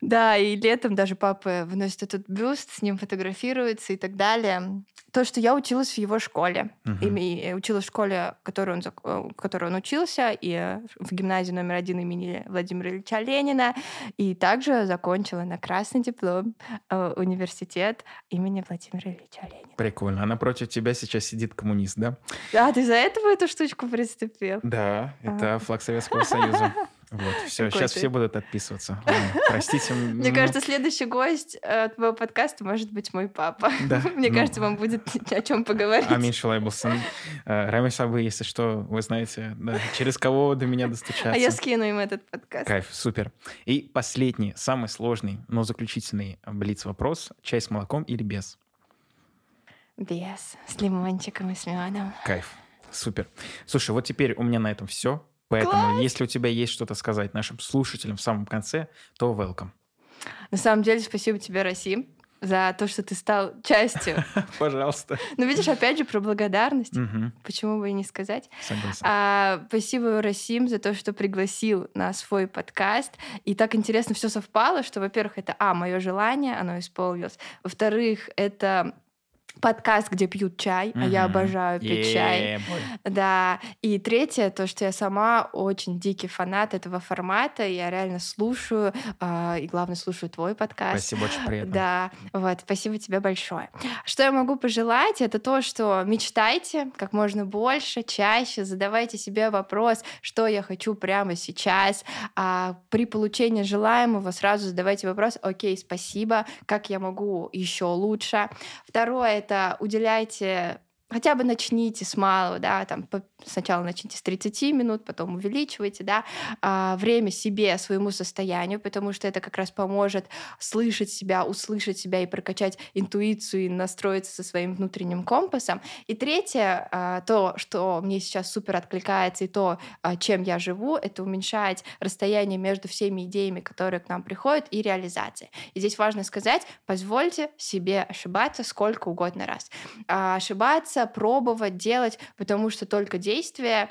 Да, и летом даже папа выносит этот бюст, с ним фотографируется и так далее. То, что я училась в его школе. Мгм. И, училась в школе, в которой, он, э, в которой он учился, и э, в гимназии номер один имени Владимира Ильича Ленина. И также закончила на красный диплом э, университет имени Владимира Ильича Ленина. Прикольно. А напротив тебя сейчас сидит коммунист, да? А, ты за этого эту штучку приступил? Да, это флаг Советского Союза. Вот, все, Какой сейчас ты. все будут отписываться. Простите. Мне кажется, следующий гость э, твоего подкаста может быть мой папа. Мне ну, кажется, вам будет о чем поговорить. Амин Шулайбулсын. Э, Рамиль Сабы, если что, вы знаете, через кого до меня достучаться. А я скину им этот подкаст. Кайф, супер. И последний, самый сложный, но заключительный блиц-вопрос. Чай с молоком или без? Без. С лимончиком и с медом. Кайф, супер. Слушай, вот теперь у меня на этом все. Поэтому, если у тебя есть что-то сказать нашим слушателям в самом конце, то welcome. На самом деле, спасибо тебе, Расим, за то, что ты стал частью. Пожалуйста. Ну, видишь, опять же, про благодарность. Почему бы и не сказать? Согласен. А, спасибо, Расим, за то, что пригласил на свой подкаст. И так интересно все совпало, что, во-первых, это, а, мое желание, оно исполнилось. Во-вторых, это подкаст, где пьют чай, а я обожаю пить чай. Е-бой. Да, и третье, то, что я сама очень дикий фанат этого формата, я реально слушаю, а, и главное, слушаю твой подкаст. Спасибо, очень приятно. Да, вот, спасибо тебе большое. Что я могу пожелать, это то, что мечтайте как можно больше, чаще, задавайте себе вопрос, что я хочу прямо сейчас. А при получении желаемого сразу задавайте вопрос, окей, спасибо, как я могу еще лучше. Второе, это уделяйте хотя бы начните с малого, да, там сначала начните с 30 минут, потом увеличивайте, да, а, время себе, своему состоянию, потому что это как раз поможет слышать себя, услышать себя и прокачать интуицию и настроиться со своим внутренним компасом. И третье, а, то, что мне сейчас супер откликается, и то, а, чем я живу, это уменьшать расстояние между всеми идеями, которые к нам приходят, и реализацией. И здесь важно сказать, позвольте себе ошибаться сколько угодно раз. Ошибаться, пробовать, делать, потому что только действие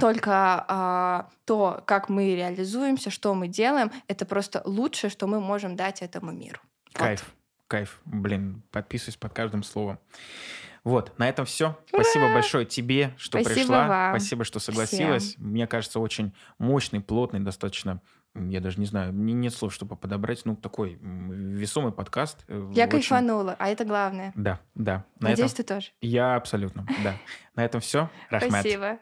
только а, то, как мы реализуемся, что мы делаем, это просто лучшее, что мы можем дать этому миру. Вот. Кайф, кайф. Блин, подписываюсь под каждым словом. Вот, на этом все. Спасибо большое тебе, что Спасибо пришла. вам. Спасибо, что согласилась. Мне кажется, очень мощный, плотный, достаточно, я даже не знаю, мне нет слов, чтобы подобрать, ну, такой весомый подкаст. э, Я очень- кайфанула, а это главное. Да, да. На Надеюсь, этом... ты тоже. Я абсолютно, да. На этом все. Рахмет. Спасибо.